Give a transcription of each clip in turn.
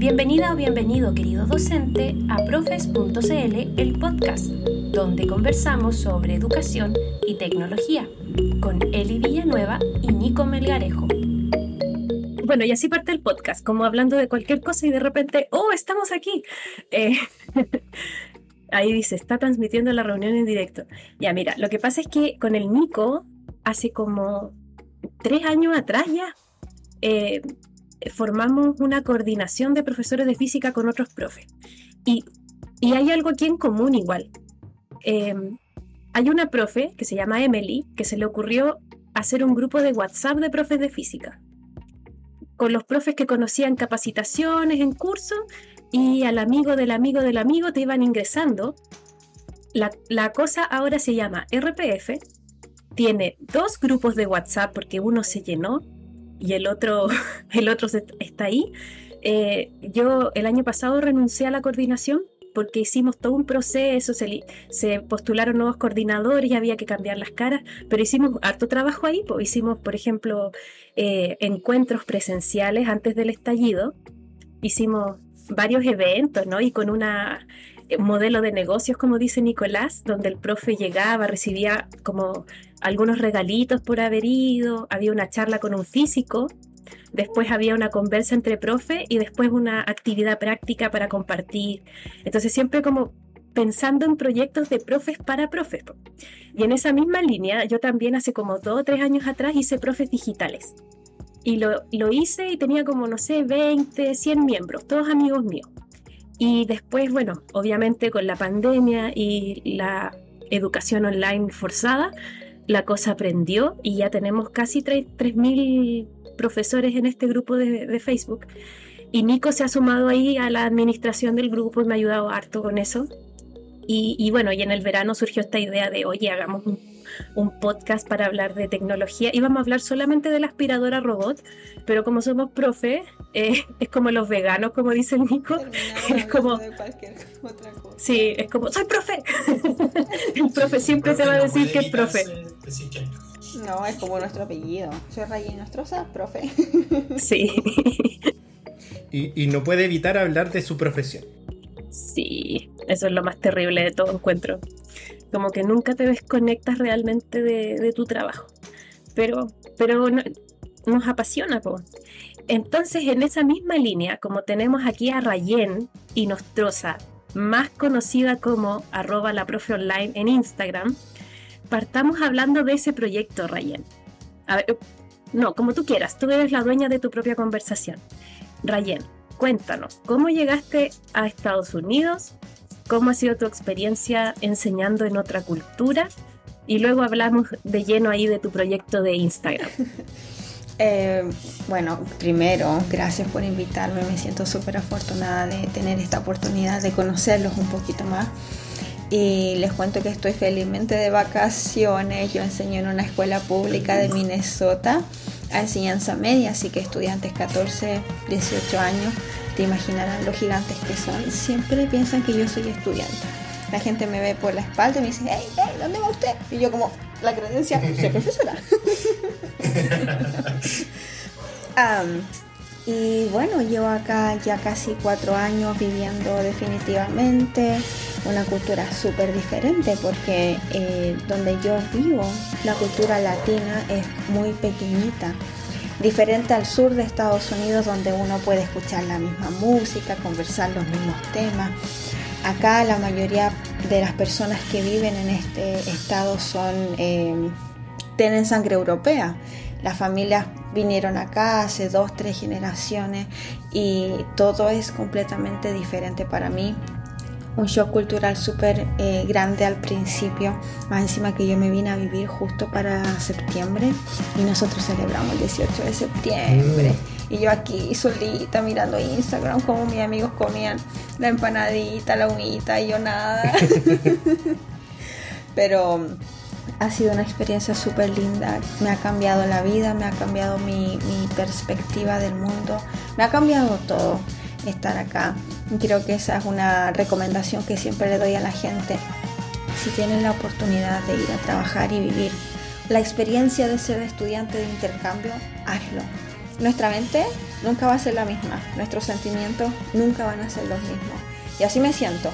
Bienvenida o bienvenido, querido docente, a profes.cl, el podcast, donde conversamos sobre educación y tecnología, con Eli Villanueva y Nico Melgarejo. Bueno, y así parte el podcast, como hablando de cualquier cosa y de repente, ¡oh, estamos aquí! Eh, ahí dice, está transmitiendo la reunión en directo. Ya, mira, lo que pasa es que con el Nico, hace como tres años atrás ya, eh, formamos una coordinación de profesores de física con otros profes. Y, hay algo aquí en común igual. Em, hay una profe que se llama Emily que se le ocurrió hacer un grupo de WhatsApp de profes de física. Con los profes que conocían capacitaciones en curso y al amigo del amigo del amigo te iban ingresando. La, la cosa ahora se llama RPF. Tiene dos grupos de WhatsApp porque uno se llenó y el otro, el otro está ahí. Eh, yo el año pasado renuncié a la coordinación porque hicimos todo un proceso, se, se, postularon nuevos coordinadores y había que cambiar las caras, pero hicimos harto trabajo ahí, pues hicimos, por ejemplo, eh, encuentros presenciales antes del estallido, hicimos varios eventos, ¿no? Y con una modelo de negocios, como dice Nicolás, donde el profe llegaba, recibía como algunos regalitos por haber ido, había una charla con un físico, después había una conversa entre profe y después una actividad práctica para compartir. Entonces siempre como pensando en proyectos de profes para profes. Y en esa misma línea, yo también hace como dos o tres años atrás hice profes digitales. Y lo, lo hice y tenía como, no sé, 20, 100 miembros, todos amigos míos. Y después, bueno, obviamente con la pandemia y la educación online forzada, la cosa aprendió y ya tenemos casi 3.000 profesores en este grupo de, Facebook. Y Nico se ha sumado ahí a la administración del grupo y me ha ayudado harto con eso. Y, y bueno, y en el verano surgió esta idea de, oye, hagamos un un podcast para hablar de tecnología. Íbamos a hablar solamente de la aspiradora robot, pero como somos profe, eh, es como los veganos, como dice el Nico. Es como. Sí, es como, soy profe. el profe siempre te va a decir que es profe. No, es como nuestro apellido. Soy Rayen Nostroza, profe. sí. Y, y no puede evitar hablar de su profesión. Sí, eso es lo más terrible de todo encuentro como que nunca te desconectas realmente de, tu trabajo. Pero, pero nos apasiona. Po. Entonces, en esa misma línea, como tenemos aquí a Rayen y Nostroza, más conocida como arroba la profe en Instagram, partamos hablando de ese proyecto, Rayen. No, como tú quieras, tú eres la dueña de tu propia conversación. Rayen, cuéntanos, ¿cómo llegaste a Estados Unidos? cómo ha sido tu experiencia enseñando en otra cultura y luego hablamos de lleno ahí de tu proyecto de Instagram. Eh, bueno, primero, gracias por invitarme. Me siento súper afortunada de tener esta oportunidad de conocerlos un poquito más. Y les cuento que estoy felizmente de vacaciones. Yo enseño en una escuela pública de Minnesota a enseñanza media, así que estudiantes 14, 18 años te imaginarán lo gigantes que son, siempre piensan que yo soy estudiante. La gente me ve por la espalda y me dice, hey, hey, ¿dónde va usted? Y yo como, la credencia, soy profesora. y bueno, llevo acá ya casi cuatro años viviendo definitivamente una cultura súper diferente porque eh, donde yo vivo, la cultura latina es muy pequeñita diferente al sur de Estados Unidos donde uno puede escuchar la misma música, conversar los mismos temas. Acá la mayoría de las personas que viven en este estado son eh, tienen sangre europea. Las familias vinieron acá hace dos, tres generaciones y todo es completamente diferente para mí un shock cultural súper eh, grande al principio, más encima que yo me vine a vivir justo para septiembre y nosotros celebramos el 18 de septiembre. Mm. Y yo aquí solita mirando Instagram como mis amigos comían la empanadita, la humita y yo nada. Pero ha sido una experiencia súper linda, me ha cambiado la vida, me ha cambiado mi, mi perspectiva del mundo, me ha cambiado todo estar acá. Creo que esa es una recomendación que siempre le doy a la gente. Si tienen la oportunidad de ir a trabajar y vivir la experiencia de ser estudiante de intercambio, hazlo. Nuestra mente nunca va a ser la misma, nuestros sentimientos nunca van a ser los mismos. Y así me siento,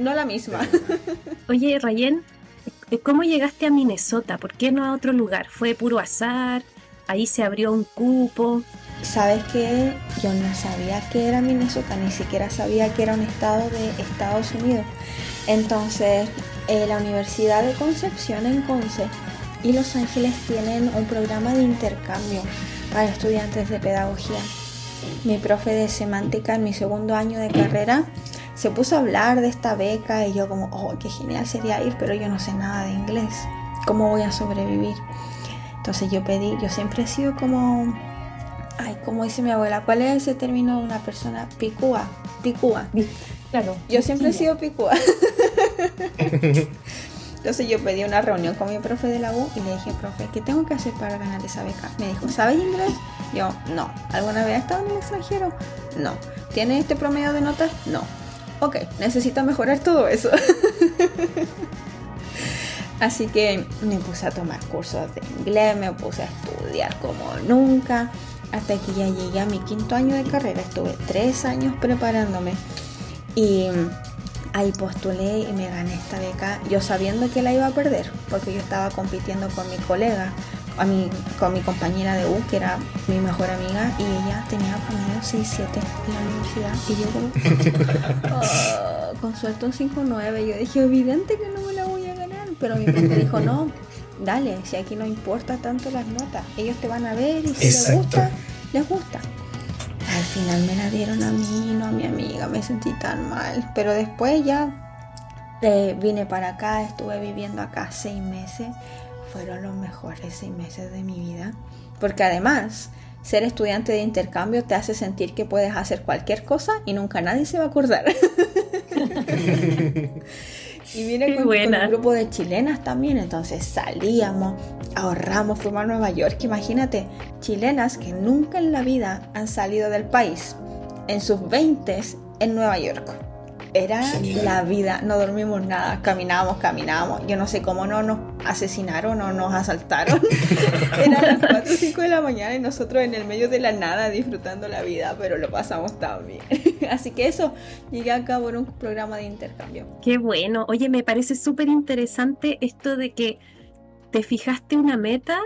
no la misma. Oye, Rayen, ¿cómo llegaste a Minnesota? ¿Por qué no a otro lugar? ¿Fue puro azar? ¿Ahí se abrió un cupo? ¿Sabes qué? Yo no sabía que era Minnesota, ni siquiera sabía que era un estado de Estados Unidos. Entonces, eh, la Universidad de Concepción en Conce y Los Ángeles tienen un programa de intercambio para estudiantes de pedagogía. Mi profe de semántica en mi segundo año de carrera se puso a hablar de esta beca y yo como, oh, qué genial sería ir, pero yo no sé nada de inglés. ¿Cómo voy a sobrevivir? Entonces yo pedí, yo siempre he sido como, ay, como dice mi abuela, ¿cuál es ese término de una persona? Picúa, picúa. Claro. Yo siempre he sido picúa. Entonces yo pedí una reunión con mi profe de la U y le dije, profe, ¿qué tengo que hacer para ganar esa beca? Me dijo, ¿sabes inglés? Yo, no. ¿Alguna vez has estado en el extranjero? No. ¿Tiene este promedio de notas? No. Ok, necesito mejorar todo eso. Así que me puse a tomar cursos de inglés, me puse a estudiar como nunca, hasta que ya llegué a mi quinto año de carrera. Estuve tres años preparándome y ahí postulé y me gané esta beca, yo sabiendo que la iba a perder, porque yo estaba compitiendo con mi colega, a mi, con mi compañera de U, que era mi mejor amiga, y ella tenía promedio 6-7 en la universidad. Y yo como, oh, con suerte un 5-9, yo dije, evidente que no me la voy a ganar, pero mi profe dijo, no, dale, si aquí no importa tanto las notas, ellos te van a ver y si les gusta, les gusta. Al final me la dieron a mí, no a mi amiga, me sentí tan mal. Pero después ya eh, vine para acá, estuve viviendo acá seis meses. Fueron los mejores seis meses de mi vida. Porque además, ser estudiante de intercambio te hace sentir que puedes hacer cualquier cosa y nunca nadie se va a acordar. Y vine con, un grupo de chilenas también, entonces salíamos, ahorramos, fuimos a Nueva York. Imagínate, chilenas que nunca en la vida han salido del país, en sus 20 en Nueva York. Era la vida, no dormimos nada, caminábamos, caminábamos. Yo no sé cómo no nos asesinaron o nos asaltaron. Era las 4 o 5 de la mañana y nosotros en el medio de la nada disfrutando la vida, pero lo pasamos tan bien. Así que eso, llegué a cabo en un programa de intercambio. Qué bueno. Oye, me parece súper interesante esto de que te fijaste una meta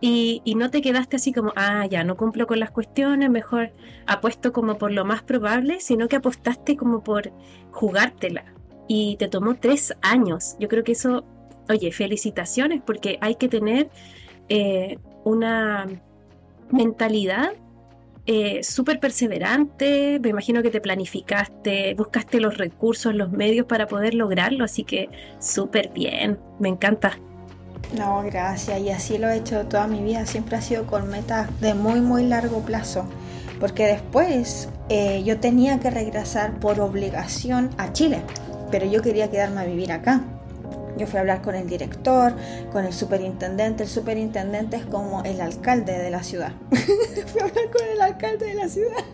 y, no te quedaste así como, ah, ya no cumplo con las cuestiones, mejor apuesto como por lo más probable, sino que apostaste como por jugártela. Y te tomó tres años. Yo creo que eso, oye, felicitaciones porque hay que tener eh, una mentalidad eh, súper perseverante, me imagino que te planificaste, buscaste los recursos, los medios para poder lograrlo, así que súper bien, me encanta. No, gracias. Y así lo he hecho toda mi vida. Siempre ha sido con metas de muy, muy largo plazo. Porque después eh, yo tenía que regresar por obligación a Chile. Pero yo quería quedarme a vivir acá. Yo fui a hablar con el director, con el superintendente. El superintendente es como el alcalde de la ciudad. fui a hablar con el alcalde de la ciudad.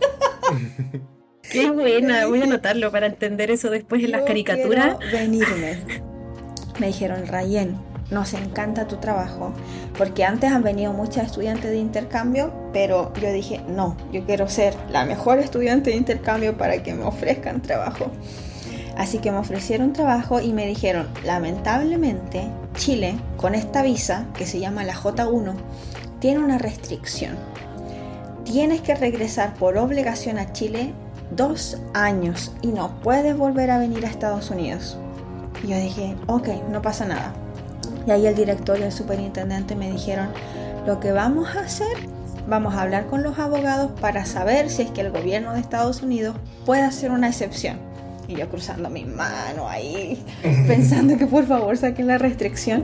Qué buena, voy a anotarlo para entender eso después en las caricaturas. Venirme. Me dijeron, Rayen, nos encanta tu trabajo, porque antes han venido muchas estudiantes de intercambio, pero yo dije, no, yo quiero ser la mejor estudiante de intercambio para que me ofrezcan trabajo. Así que me ofrecieron trabajo y me dijeron, lamentablemente, Chile, con esta visa, que se llama la J1, tiene una restricción. Tienes que regresar por obligación a Chile dos años y no puedes volver a venir a Estados Unidos. Y yo dije, ok, no pasa nada. Y ahí el director y el superintendente me dijeron, lo que vamos a hacer, vamos a hablar con los abogados para saber si es que el gobierno de Estados Unidos puede hacer una excepción. Y yo cruzando mi mano ahí, pensando que por favor saquen la restricción.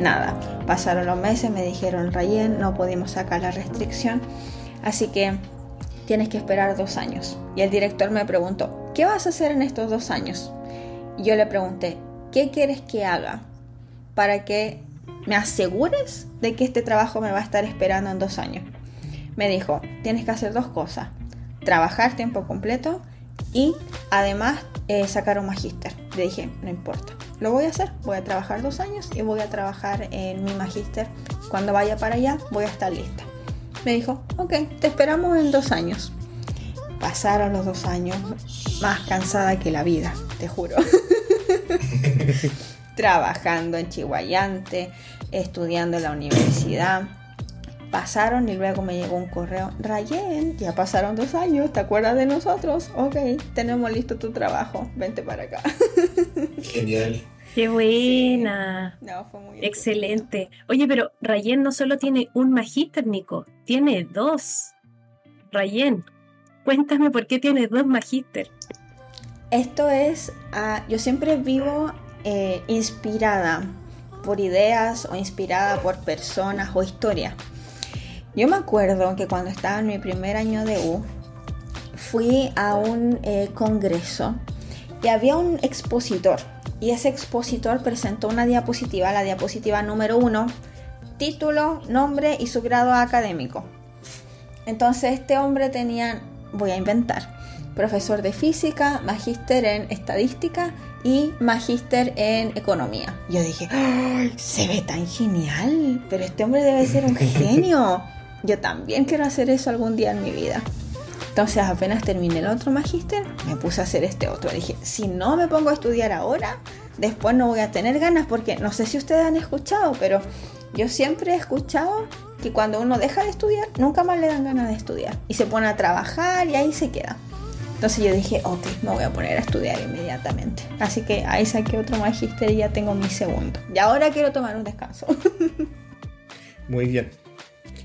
Nada, pasaron los meses, me dijeron, Rayen, no pudimos sacar la restricción, así que tienes que esperar dos años. Y el director me preguntó, ¿qué vas a hacer en estos dos años? Y yo le pregunté, ¿qué quieres que haga? Para que me asegures de que este trabajo me va a estar esperando en dos años. Me dijo, tienes que hacer dos cosas, trabajar tiempo completo y además eh, sacar un magíster. Le dije, no importa, lo voy a hacer, voy a trabajar dos años y voy a trabajar en mi magíster. Cuando vaya para allá voy a estar lista. Me dijo, ok, te esperamos en dos años. Pasaron los dos años, más cansada que la vida, te juro. Trabajando en Chihuayante, estudiando en la universidad. Pasaron y luego me llegó un correo. Rayen, ya pasaron dos años, ¿te acuerdas de nosotros? Ok, tenemos listo tu trabajo, vente para acá. Genial. Qué buena. No, fue muy Excelente. Oye, pero Rayen no solo tiene un magíster, Nico, tiene dos. Rayen, cuéntame por qué tiene dos magíster. Esto es, ah, yo siempre vivo eh, inspirada por ideas o inspirada por personas o historias. Yo me acuerdo que cuando estaba en mi primer año de U, fui a un eh, congreso y había un expositor. Y ese expositor presentó una diapositiva, la diapositiva número uno, título, nombre y su grado académico. Entonces este hombre tenía, voy a inventar, profesor de física, magíster en estadística y magíster en economía. Yo dije, ¡Ay, se ve tan genial, pero este hombre debe ser un genio. Yo también quiero hacer eso algún día en mi vida. Entonces apenas terminé el otro magíster, me puse a hacer este otro. Dije, si no me pongo a estudiar ahora, después no voy a tener ganas porque no sé si ustedes han escuchado, pero yo siempre he escuchado que cuando uno deja de estudiar, nunca más le dan ganas de estudiar. Y se pone a trabajar y ahí se queda. Entonces yo dije, ok, me voy a poner a estudiar inmediatamente. Así que ahí saqué otro magíster y ya tengo mi segundo. Y ahora quiero tomar un descanso. Muy bien.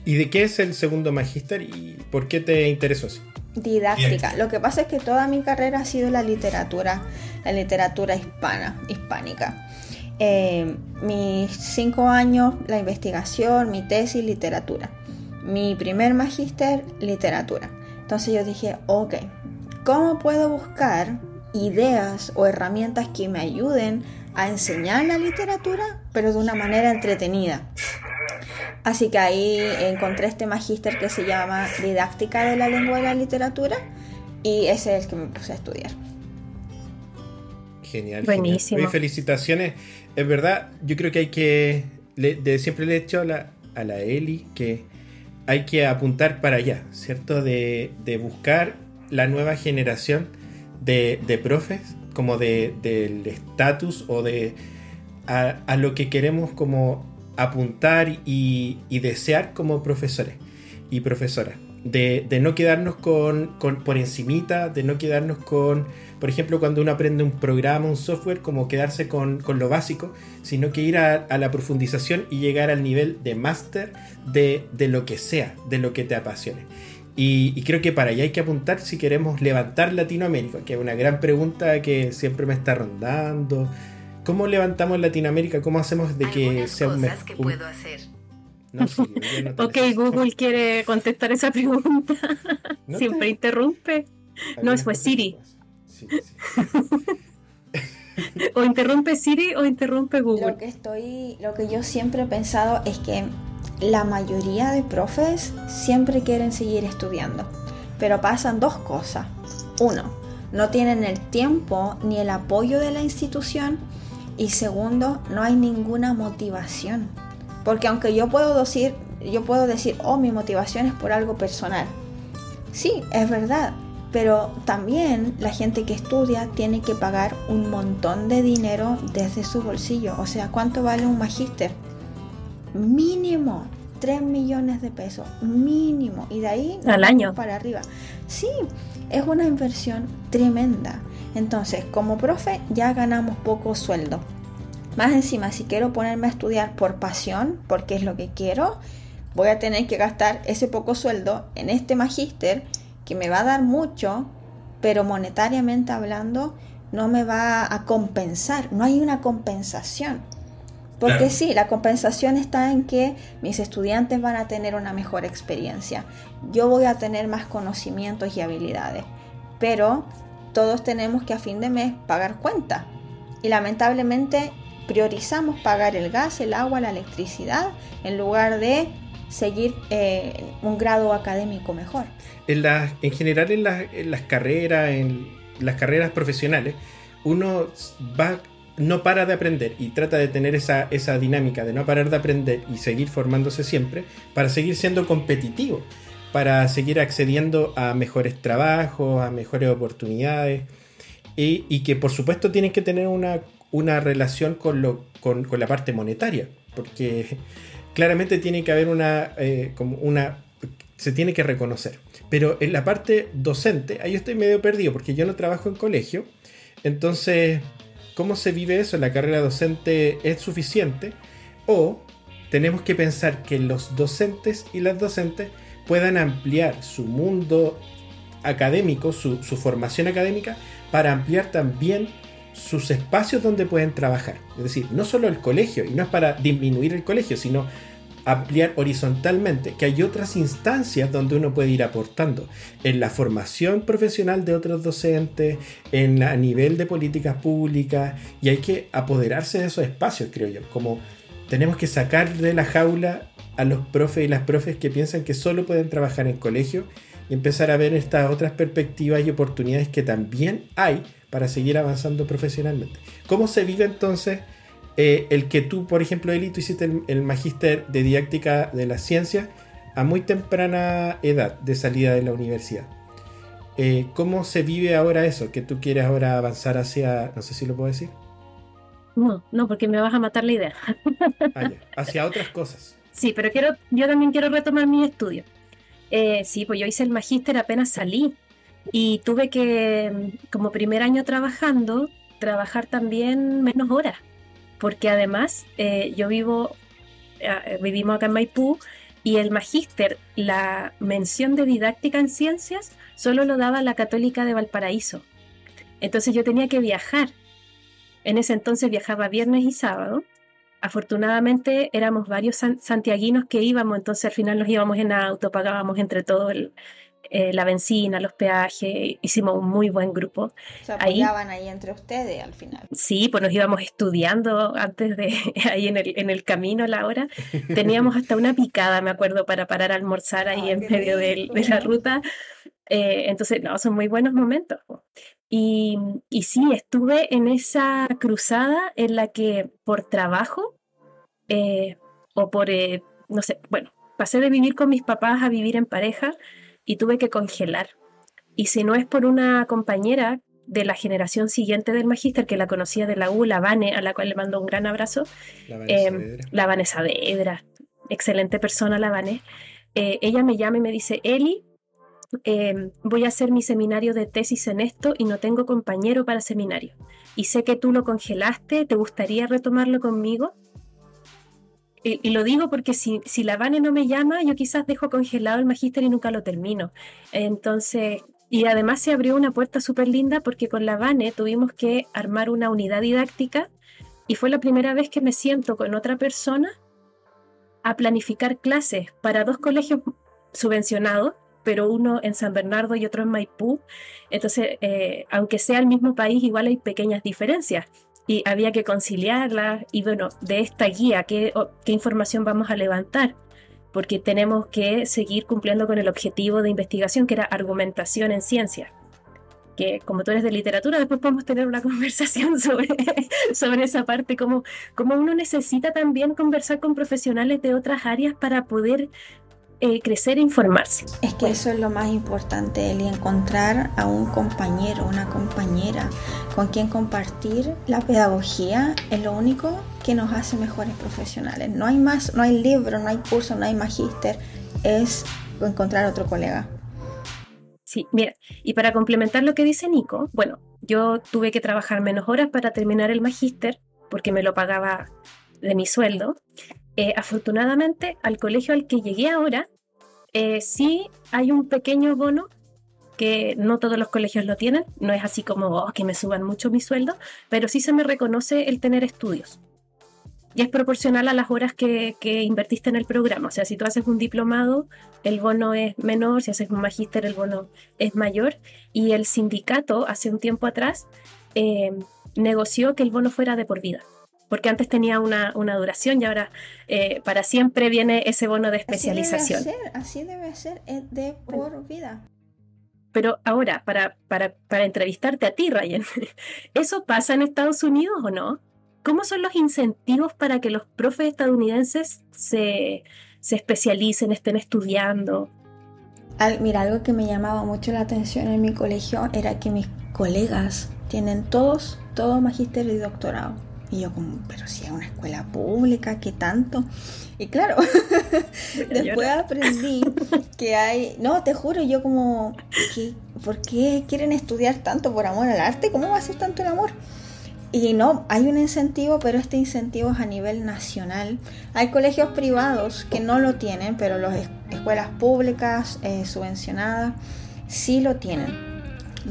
¿Y de qué es el segundo magíster y por qué te interesó así? Didáctica. Lo que pasa es que toda mi carrera ha sido la literatura, la literatura hispana, hispánica. Eh, mis cinco años, la investigación, mi tesis, literatura. Mi primer magíster, literatura. Entonces yo dije, ok, ¿cómo puedo buscar ideas o herramientas que me ayuden a enseñar la literatura, pero de una manera entretenida? Así que ahí encontré este magíster que se llama Didáctica de la Lengua y la Literatura y ese es el que me puse a estudiar. Genial. Buenísimo. Genial. Oye, felicitaciones. Es verdad, yo creo que hay que. le- de, siempre le he dicho a la, a la Eli que hay que apuntar para allá, ¿cierto? De, de buscar la nueva generación de, de profes, como de, del estatus o de. A, lo que queremos como apuntar y, y desear como profesores y profesoras. De, de no quedarnos con, con- por encimita, de no quedarnos con, por ejemplo, cuando uno aprende un programa, un software, como quedarse con, con lo básico, sino que ir a, a la profundización y llegar al nivel de máster de, de lo que sea, de lo que te apasione. Y, y creo que para allá hay que apuntar si queremos levantar Latinoamérica, que es una gran pregunta que siempre me está rondando. ¿Cómo levantamos Latinoamérica? ¿Cómo hacemos de que Algunas sea un, cosas que puedo hacer. No, sí, no Ok. Google quiere contestar esa pregunta. No Siempre te- interrumpe. No, fue Siri. Sí, sí. O interrumpe Siri o interrumpe Lo Google. que estoy, lo que yo siempre he pensado es que la mayoría de profes siempre quieren seguir estudiando, pero pasan dos cosas. Uno, no tienen el tiempo ni el apoyo de la institución y segundo, no hay ninguna motivación. Porque aunque yo puedo decir, yo puedo decir, oh, mi motivación es por algo personal. Sí, es verdad, pero también la gente que estudia tiene que pagar un montón de dinero desde su bolsillo. O sea, ¿cuánto vale un magíster? Mínimo 3 millones de pesos, mínimo. Y de ahí Al año. para arriba. Sí, es una inversión tremenda. Entonces, como profe ya ganamos poco sueldo. Más encima, si quiero ponerme a estudiar por pasión, porque es lo que quiero, voy a tener que gastar ese poco sueldo en este magíster que me va a dar mucho, pero monetariamente hablando no me va a compensar. No hay una compensación. Porque Claro. sí, la compensación está en que mis estudiantes van a tener una mejor experiencia. Yo voy a tener más conocimientos y habilidades. Pero todos tenemos que a fin de mes pagar cuenta. Y lamentablemente priorizamos pagar el gas, el agua, la electricidad, en lugar de seguir eh, un grado académico mejor. En, general en en las carreras, en las carreras profesionales, uno va no para de aprender y trata de tener esa, esa dinámica de no parar de aprender y seguir formándose siempre para seguir siendo competitivo, para seguir accediendo a mejores trabajos, a mejores oportunidades y, que por supuesto tienen que tener una, una relación con, lo, con, la parte monetaria, porque claramente tiene que haber una, eh, como una, se tiene que reconocer. Pero en la parte docente, ahí estoy medio perdido porque yo no trabajo en colegio, entonces ¿Cómo se vive eso? ¿La carrera docente es suficiente? ¿O tenemos que pensar que los docentes y las docentes puedan ampliar su mundo académico, su, formación académica, para ampliar también sus espacios donde pueden trabajar? Es decir, no solo el colegio, y no es para disminuir el colegio, sino ampliar horizontalmente, que hay otras instancias donde uno puede ir aportando en la formación profesional de otros docentes, en a nivel de políticas públicas, y hay que apoderarse de esos espacios, creo yo, como tenemos que sacar de la jaula a los profes y las profes que piensan que solo pueden trabajar en colegio y empezar a ver estas otras perspectivas y oportunidades que también hay para seguir avanzando profesionalmente. ¿Cómo se vive entonces eh, el que tú, por ejemplo, Eli, tú hiciste el, magíster de didáctica de la ciencia a muy temprana edad de salida de la universidad. Eh, ¿Cómo se vive ahora eso? Que tú quieres ahora avanzar hacia, no sé si lo puedo decir. No, no, porque me vas a matar la idea. Ah, hacia otras cosas. Sí, pero quiero, yo también quiero retomar mi estudio. Eh, sí, pues yo hice el magíster apenas salí y tuve que, como primer año trabajando, trabajar también menos horas porque además eh, yo vivo, eh, vivimos acá en Maipú y el magíster, la mención de didáctica en ciencias, solo lo daba la católica de Valparaíso. Entonces yo tenía que viajar. En ese entonces viajaba viernes y sábado. Afortunadamente éramos varios santiaguinos que íbamos, entonces al final nos íbamos en auto, pagábamos entre todos el, eh, la benzina, los peajes, hicimos un muy buen grupo. Se apoyaban ahí, entre ustedes al final. Sí, pues nos íbamos estudiando antes de ahí en el, en el camino la hora. Teníamos hasta una picada, me acuerdo, para parar a almorzar ahí en medio de, la ruta. Eh, entonces, no, son muy buenos momentos. Y, y sí, estuve en esa cruzada en la que por trabajo eh, o por, no sé, bueno, pasé de vivir con mis papás a vivir en pareja y tuve que congelar. Y si no es por una compañera de la generación siguiente del magíster que la conocía de la U, la Vane, a la cual le mando un gran abrazo, la Vanessa, eh, la Vanessa Vedra, excelente persona la Vane, eh, ella me llama y me dice, Eli, em, voy a hacer mi seminario de tesis en esto y no tengo compañero para seminario. Y sé que tú lo congelaste, ¿te gustaría retomarlo conmigo? Y, lo digo porque si, si la Vane no me llama, yo quizás dejo congelado el magíster y nunca lo termino. Entonces, y además se abrió una puerta súper linda porque con la Vane tuvimos que armar una unidad didáctica y fue la primera vez que me siento con otra persona a planificar clases para dos colegios subvencionados, pero uno en San Bernardo y otro en Maipú. Entonces, eh, aunque sea el mismo país, igual hay pequeñas diferencias y había que conciliarla y bueno, de esta guía, ¿qué, ¿qué información vamos a levantar? Porque tenemos que seguir cumpliendo con el objetivo de investigación que era argumentación en ciencia. Que como tú eres de literatura, después podemos tener una conversación sobre, sobre esa parte, como, como uno necesita también conversar con profesionales de otras áreas para poder eh, crecer e informarse. Es que eso es lo más importante, el encontrar a un compañero, una compañera con quien compartir la pedagogía es lo único que nos hace mejores profesionales. No hay más, no hay libro, no hay curso, no hay magíster, es encontrar otro colega. Sí, mira, y para complementar lo que dice Nico, bueno, yo tuve que trabajar menos horas para terminar el magíster porque me lo pagaba de mi sueldo. Eh, afortunadamente, al colegio al que llegué ahora, eh, sí hay un pequeño bono que no todos los colegios lo tienen, no es así como oh, que me suban mucho mi sueldo, pero sí se me reconoce el tener estudios. Y es proporcional a las horas que, invertiste en el programa. O sea, si tú haces un diplomado, el bono es menor, si haces un magíster, el bono es mayor. Y el sindicato, hace un tiempo atrás, eh, negoció que el bono fuera de por vida porque antes tenía una, duración y ahora eh, para siempre viene ese bono de especialización. Así debe ser, así debe ser es de por vida. pero ahora, para, para, para entrevistarte a ti, Ryan, ¿eso pasa en Estados Unidos o no? ¿Cómo son los incentivos para que los profes estadounidenses se, se especialicen, estén estudiando? mira, algo que me llamaba mucho la atención en mi colegio era que mis colegas tienen todos, todo magíster y doctorado. Y yo como, pero si es una escuela pública, ¿qué tanto? Y claro, después aprendí que hay, no, te juro, yo como, ¿por qué quieren estudiar tanto por amor al arte? ¿Cómo va a ser tanto el amor? Y no, hay un incentivo, pero este incentivo es a nivel nacional. Hay colegios privados que no lo tienen, pero las escuelas públicas eh, subvencionadas sí lo tienen.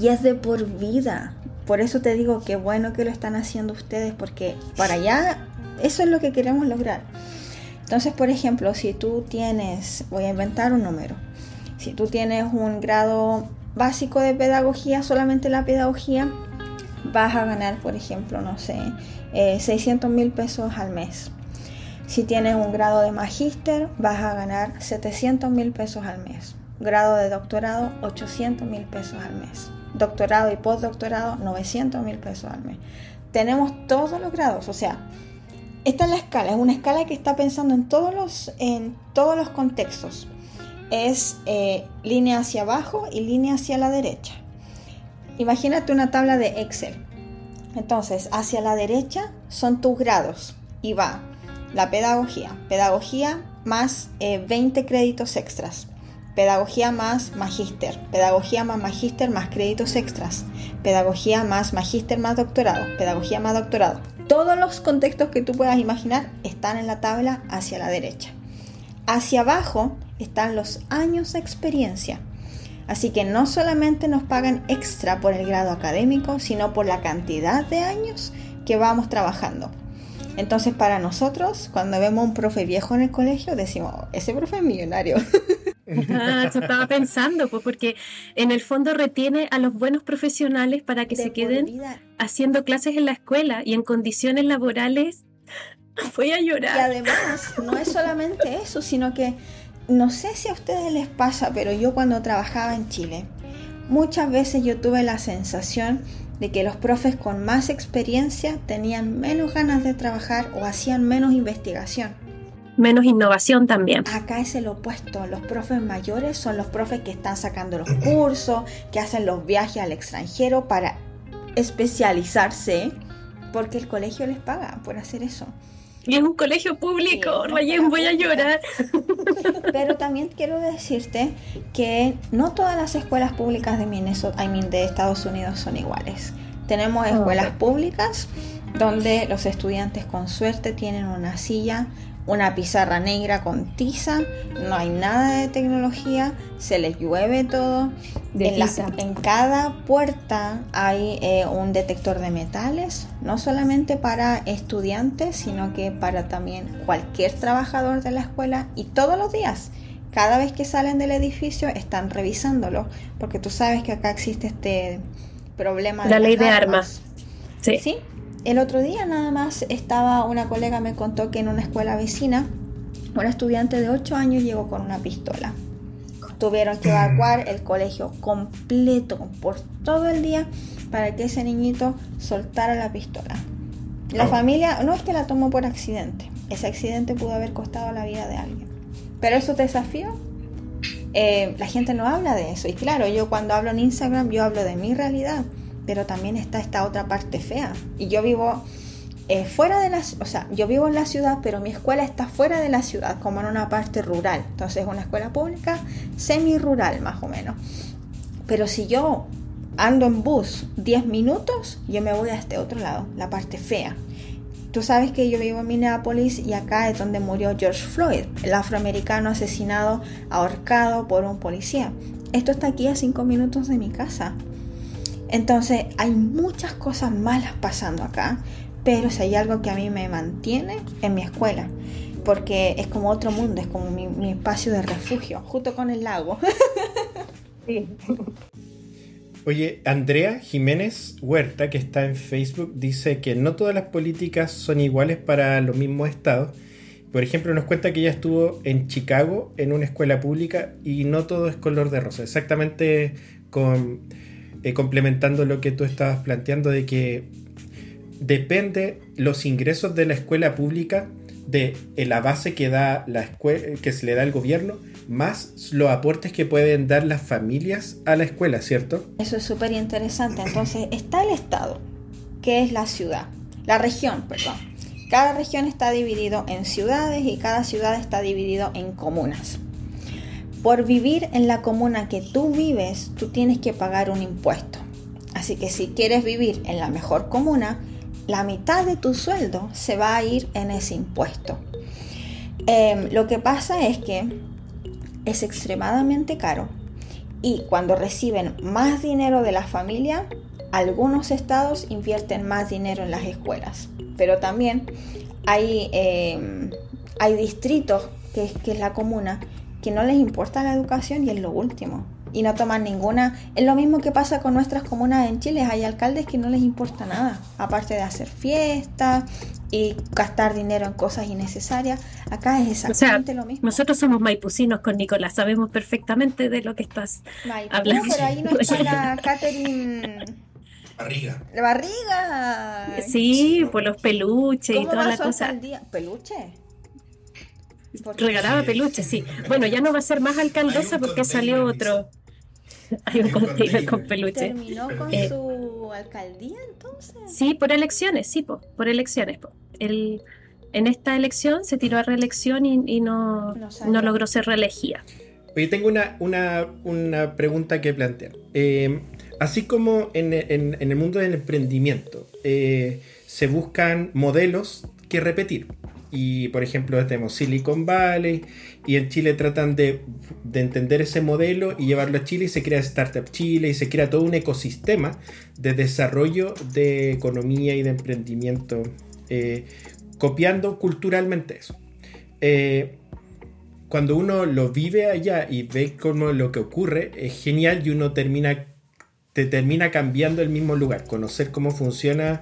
Y es de por vida. Por eso te digo que bueno que lo están haciendo ustedes, porque para allá eso es lo que queremos lograr. Entonces, por ejemplo, si tú tienes, voy a inventar un número, si tú tienes un grado básico de pedagogía, solamente la pedagogía, vas a ganar, por ejemplo, no sé, 600 eh, mil pesos al mes. Si tienes un grado de magíster, vas a ganar 700 mil pesos al mes. Grado de doctorado, 800 mil pesos al mes. Doctorado y postdoctorado, 900 mil pesos al mes. Tenemos todos los grados, o sea, esta es la escala, es una escala que está pensando en todos los, en todos los contextos. Es eh, línea hacia abajo y línea hacia la derecha. Imagínate una tabla de Excel. Entonces, hacia la derecha son tus grados y va la pedagogía. Pedagogía más 20 eh, créditos extras. Pedagogía más magíster. Pedagogía más magíster más créditos extras. Pedagogía más magíster más doctorado. Pedagogía más doctorado. Todos los contextos que tú puedas imaginar están en la tabla hacia la derecha. Hacia abajo están los años de experiencia. Así que no solamente nos pagan extra por el grado académico, sino por la cantidad de años que vamos trabajando. Entonces para nosotros, cuando vemos un profe viejo en el colegio, decimos, ese profe es millonario. Ah, estaba pensando, pues porque en el fondo retiene a los buenos profesionales para que se queden haciendo clases en la escuela y en condiciones laborales. Voy a llorar. Y además, no es solamente eso, sino que no sé si a ustedes les pasa, pero yo cuando trabajaba en Chile, muchas veces yo tuve la sensación de que los profes con más experiencia tenían menos ganas de trabajar o hacían menos investigación menos innovación también. Acá es el opuesto, los profes mayores son los profes que están sacando los cursos, que hacen los viajes al extranjero para especializarse, porque el colegio les paga por hacer eso. Y es un colegio público, Rayen, voy a llorar. Pero también quiero decirte que no todas las escuelas públicas de Minnesota, I mean, de Estados Unidos son iguales. Tenemos escuelas públicas donde los estudiantes con suerte tienen una silla una pizarra negra con tiza, no hay nada de tecnología, se les llueve todo. En, en, cada puerta hay eh, un detector de metales, no solamente para estudiantes, sino que para también cualquier trabajador de la escuela y todos los días. Cada vez que salen del edificio están revisándolo, porque tú sabes que acá existe este problema de la ley de armas. Sí. ¿Sí? El otro día nada más estaba una colega me contó que en una escuela vecina un estudiante de 8 años llegó con una pistola. Tuvieron que evacuar el colegio completo por todo el día para que ese niñito soltara la pistola. La familia no es que la tomó por accidente. Ese accidente pudo haber costado la vida de alguien. Pero eso te desafío. Eh, la gente no habla de eso. Y claro, yo cuando hablo en Instagram, yo hablo de mi realidad pero también está esta otra parte fea. Y yo vivo eh, fuera de la, o sea, yo vivo en la ciudad, pero mi escuela está fuera de la ciudad, como en una parte rural. Entonces es una escuela pública semi-rural más o menos. Pero si yo ando en bus 10 minutos, yo me voy a este otro lado, la parte fea. Tú sabes que yo vivo en Minneapolis y acá es donde murió George Floyd, el afroamericano asesinado, ahorcado por un policía. Esto está aquí a 5 minutos de mi casa. Entonces hay muchas cosas malas pasando acá, pero si hay algo que a mí me mantiene en mi escuela, porque es como otro mundo, es como mi, espacio de refugio, junto con el lago. Oye, Andrea Jiménez Huerta, que está en Facebook, dice que no todas las políticas son iguales para los mismos estados. Por ejemplo, nos cuenta que ella estuvo en Chicago en una escuela pública y no todo es color de rosa. Exactamente con, eh, complementando lo que tú estabas planteando de que depende los ingresos de la escuela pública de la base que da la escuela, que se le da el gobierno, más los aportes que pueden dar las familias a la escuela, ¿cierto? Eso es súper interesante. Entonces, está el Estado, que es la ciudad, la región, perdón. Cada región está dividido en ciudades y cada ciudad está dividido en comunas. Por vivir en la comuna que tú vives, tú tienes que pagar un impuesto. Así que si quieres vivir en la mejor comuna, la mitad de tu sueldo se va a ir en ese impuesto. Em, lo que pasa es que es extremadamente caro y cuando reciben más dinero de la familia, algunos estados invierten más dinero en las escuelas, pero también hay, em, hay distritos, que es, que es la comuna, que no les importa la educación y es lo último y no toman ninguna. Es lo mismo que pasa con nuestras comunas en Chile. Hay alcaldes que no les importa nada, aparte de hacer fiestas y gastar dinero en cosas innecesarias. Acá es exactamente lo mismo. Nosotros somos maipucinos con Nicolás, sabemos perfectamente de lo que estás hablando. pero ahí no está la Catherine. Barriga. La barriga. Sí, por los peluches y toda la cosa. ¿Peluche? Regalaba peluches, sí. Bueno, ya no va a ser más alcaldesa porque salió otro. Hay un container con peluche. ¿Terminó con eh, su alcaldía entonces? Sí, por elecciones, sí, por elecciones. El, en esta elección se tiró a reelección y, no, no, logró ser reelegida. Oye, tengo una, una, una pregunta que plantear. Eh, así como en, en, el mundo del emprendimiento eh, se buscan modelos que repetir. Y por ejemplo tenemos Silicon Valley y en Chile tratan de, entender ese modelo y llevarlo a Chile y se crea Startup Chile y se crea todo un ecosistema de desarrollo de economía y de emprendimiento eh, copiando culturalmente eso. Eh, cuando uno lo vive allá y ve cómo lo que ocurre, es genial y uno termina, te termina cambiando el mismo lugar, conocer cómo funciona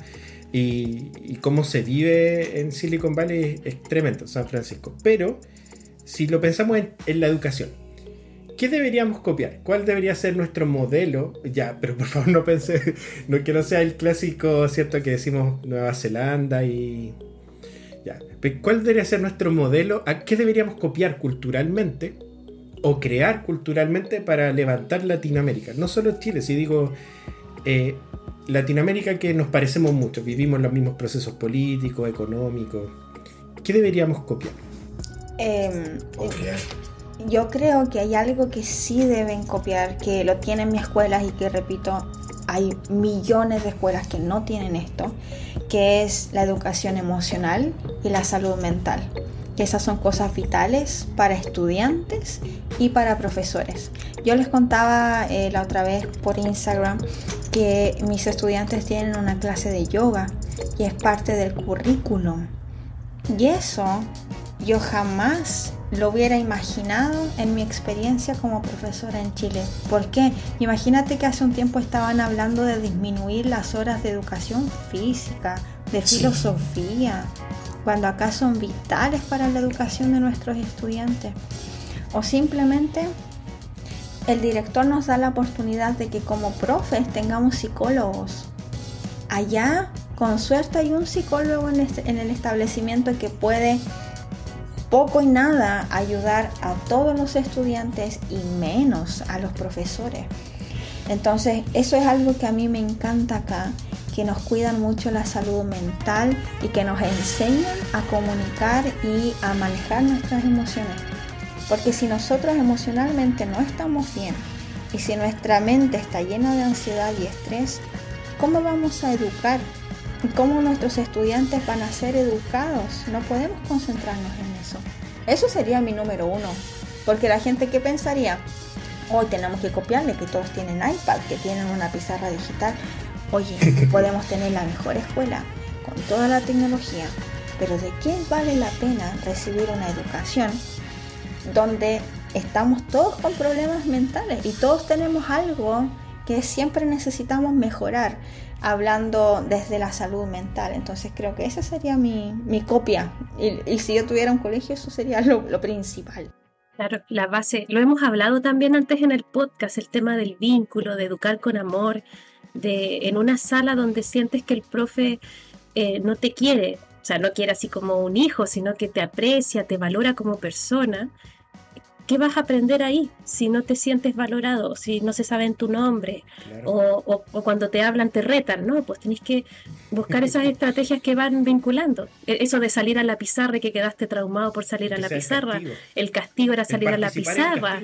y, cómo se vive en Silicon Valley es, tremendo, San Francisco. Pero si lo pensamos en, la educación, ¿qué deberíamos copiar? ¿Cuál debería ser nuestro modelo? Ya, pero por favor no pensé, no que no sea el clásico, ¿cierto? Que decimos Nueva Zelanda y... Ya, ¿cuál debería ser nuestro modelo? ¿A qué deberíamos copiar culturalmente? O crear culturalmente para levantar Latinoamérica. No solo Chile, si digo... Eh, Latinoamérica que nos parecemos mucho, vivimos los mismos procesos políticos, económicos. ¿Qué deberíamos copiar? Em, yo creo que hay algo que sí deben copiar, que lo tienen mis escuelas y que repito, hay millones de escuelas que no tienen esto, que es la educación emocional y la salud mental. Esas son cosas vitales para estudiantes y para profesores. Yo les contaba eh, la otra vez por Instagram que mis estudiantes tienen una clase de yoga y es parte del currículum. Y eso yo jamás lo hubiera imaginado en mi experiencia como profesora en Chile. ¿Por qué? Imagínate que hace un tiempo estaban hablando de disminuir las horas de educación física, de filosofía, cuando acá son vitales para la educación de nuestros estudiantes. O simplemente el director nos da la oportunidad de que como profes tengamos psicólogos. Allá, con suerte, hay un psicólogo en, este, el establecimiento que puede poco y nada ayudar a todos los estudiantes y menos a los profesores. Entonces, eso es algo que a mí me encanta acá, que nos cuidan mucho la salud mental y que nos enseñan a comunicar y a manejar nuestras emociones. Porque si nosotros emocionalmente no estamos bien y si nuestra mente está llena de ansiedad y estrés, ¿cómo vamos a educar? ¿Y cómo nuestros estudiantes van a ser educados? No podemos concentrarnos en eso. Eso sería mi número uno. Porque la gente que pensaría, hoy tenemos que copiarle que todos tienen iPad, que tienen una pizarra digital. Oye, podemos tener la mejor escuela con toda la tecnología, pero ¿de qué vale la pena recibir una educación donde estamos todos con problemas mentales y todos tenemos algo que siempre necesitamos mejorar, hablando desde la salud mental. Entonces creo que esa sería mi, copia. Y, si yo tuviera un colegio, eso sería lo, principal. Claro, la base, lo hemos hablado también antes en el podcast, el tema del vínculo, de educar con amor, de en una sala donde sientes que el profe eh, no te quiere, o sea, no quiere así como un hijo, sino que te aprecia, te valora como persona. ¿Qué vas a aprender ahí si no te sientes valorado, si no se sabe en tu nombre? O, cuando te hablan te retan, ¿no? Pues tenés que buscar esas estrategias que van vinculando. E, eso de salir a la pizarra y que quedaste traumado por salir a la pizarra. El castigo. era salir a la pizarra.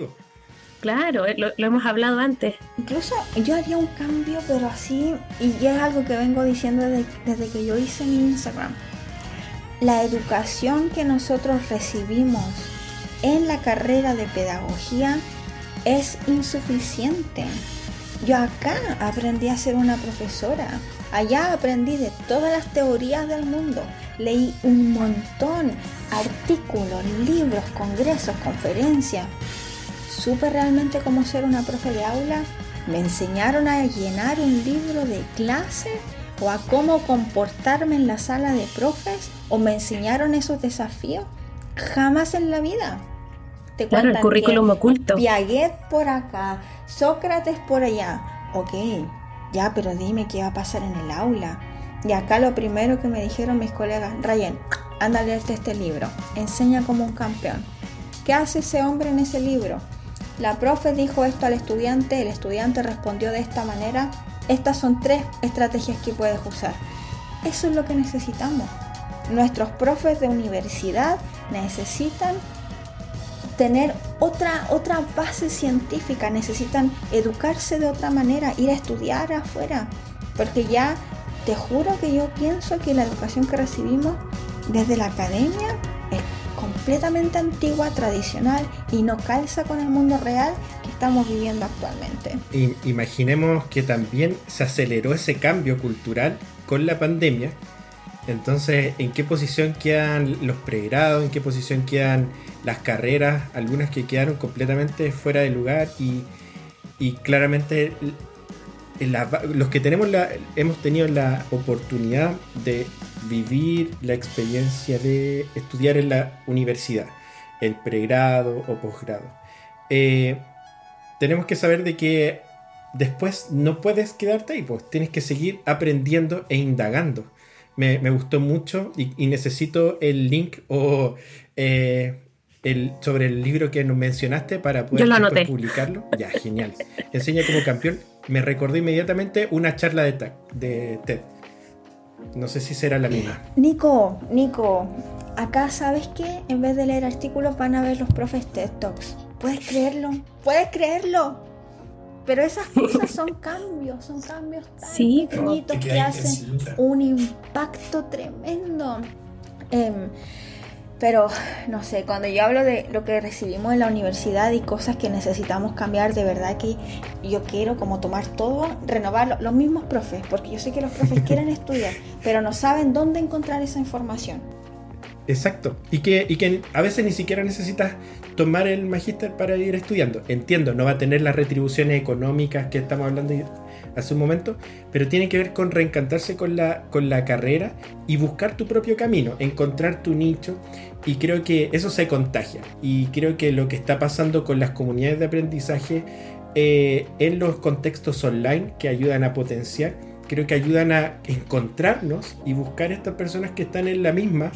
Claro, eh, lo, hemos hablado antes. Incluso yo haría un cambio, pero así, y es algo que vengo diciendo desde, desde que yo hice mi Instagram. La educación que nosotros recibimos en la carrera de pedagogía es insuficiente. Yo acá aprendí a ser una profesora. Allá aprendí de todas las teorías del mundo. Leí un montón, artículos, libros, congresos, conferencias. Supe realmente cómo ser una profe de aula. Me enseñaron a llenar un libro de clase o a cómo comportarme en la sala de profes o me enseñaron esos desafíos. Jamás en la vida. Te claro, el currículum oculto. Piaget por acá, Sócrates por allá. Ok, ya, pero dime qué va a pasar en el aula. Y acá lo primero que me dijeron mis colegas, Ryan, anda a leerte este libro, enseña como un campeón. ¿Qué hace ese hombre en ese libro? La profe dijo esto al estudiante, el estudiante respondió de esta manera. Estas son tres estrategias que puedes usar. Eso es lo que necesitamos. Nuestros profes de universidad necesitan tener otra, otra base científica, necesitan educarse de otra manera, ir a estudiar afuera, porque ya te juro que yo pienso que la educación que recibimos desde la academia completamente antigua, tradicional y no calza con el mundo real que estamos viviendo actualmente. imaginemos que también se aceleró ese cambio cultural con la pandemia. Entonces, ¿en qué posición quedan los pregrados? ¿En qué posición quedan las carreras, algunas que quedaron completamente fuera de lugar y, claramente los que tenemos la, hemos tenido la oportunidad de vivir la experiencia de estudiar en la universidad, el pregrado o posgrado. Eh, tenemos que saber de que después no puedes quedarte ahí, pues tienes que seguir aprendiendo e indagando. Me, gustó mucho y, necesito el link o eh, sobre el libro que nos mencionaste para poder publicarlo. Ya, genial. Enseña como campeón. Me recordó inmediatamente una charla de, de TED. No sé si será la misma. Nico, Nico, acá sabes que en vez de leer artículos van a ver los profes TED Talks. ¿Puedes creerlo? ¿Puedes creerlo? Pero esas cosas son cambios, son cambios tan pequeñitos que hacen un impacto tremendo. Eh, pero, no sé, cuando yo hablo de lo que recibimos en la universidad y cosas que necesitamos cambiar, de verdad que yo quiero como tomar todo, renovarlo. Los mismos profes, porque yo sé que los profes quieren estudiar, pero no saben dónde encontrar esa información. Exacto. Y que, y que a veces ni siquiera necesitas tomar el magíster para ir estudiando. Entiendo, no va a tener las retribuciones económicas que estamos hablando hace un momento, pero tiene que ver con reencantarse con la, con la carrera y buscar tu propio camino, encontrar tu nicho. Y creo que eso se contagia. Y creo que lo que está pasando con las comunidades de aprendizaje eh, en los contextos online que ayudan a potenciar, creo que ayudan a encontrarnos y buscar estas personas que están en la misma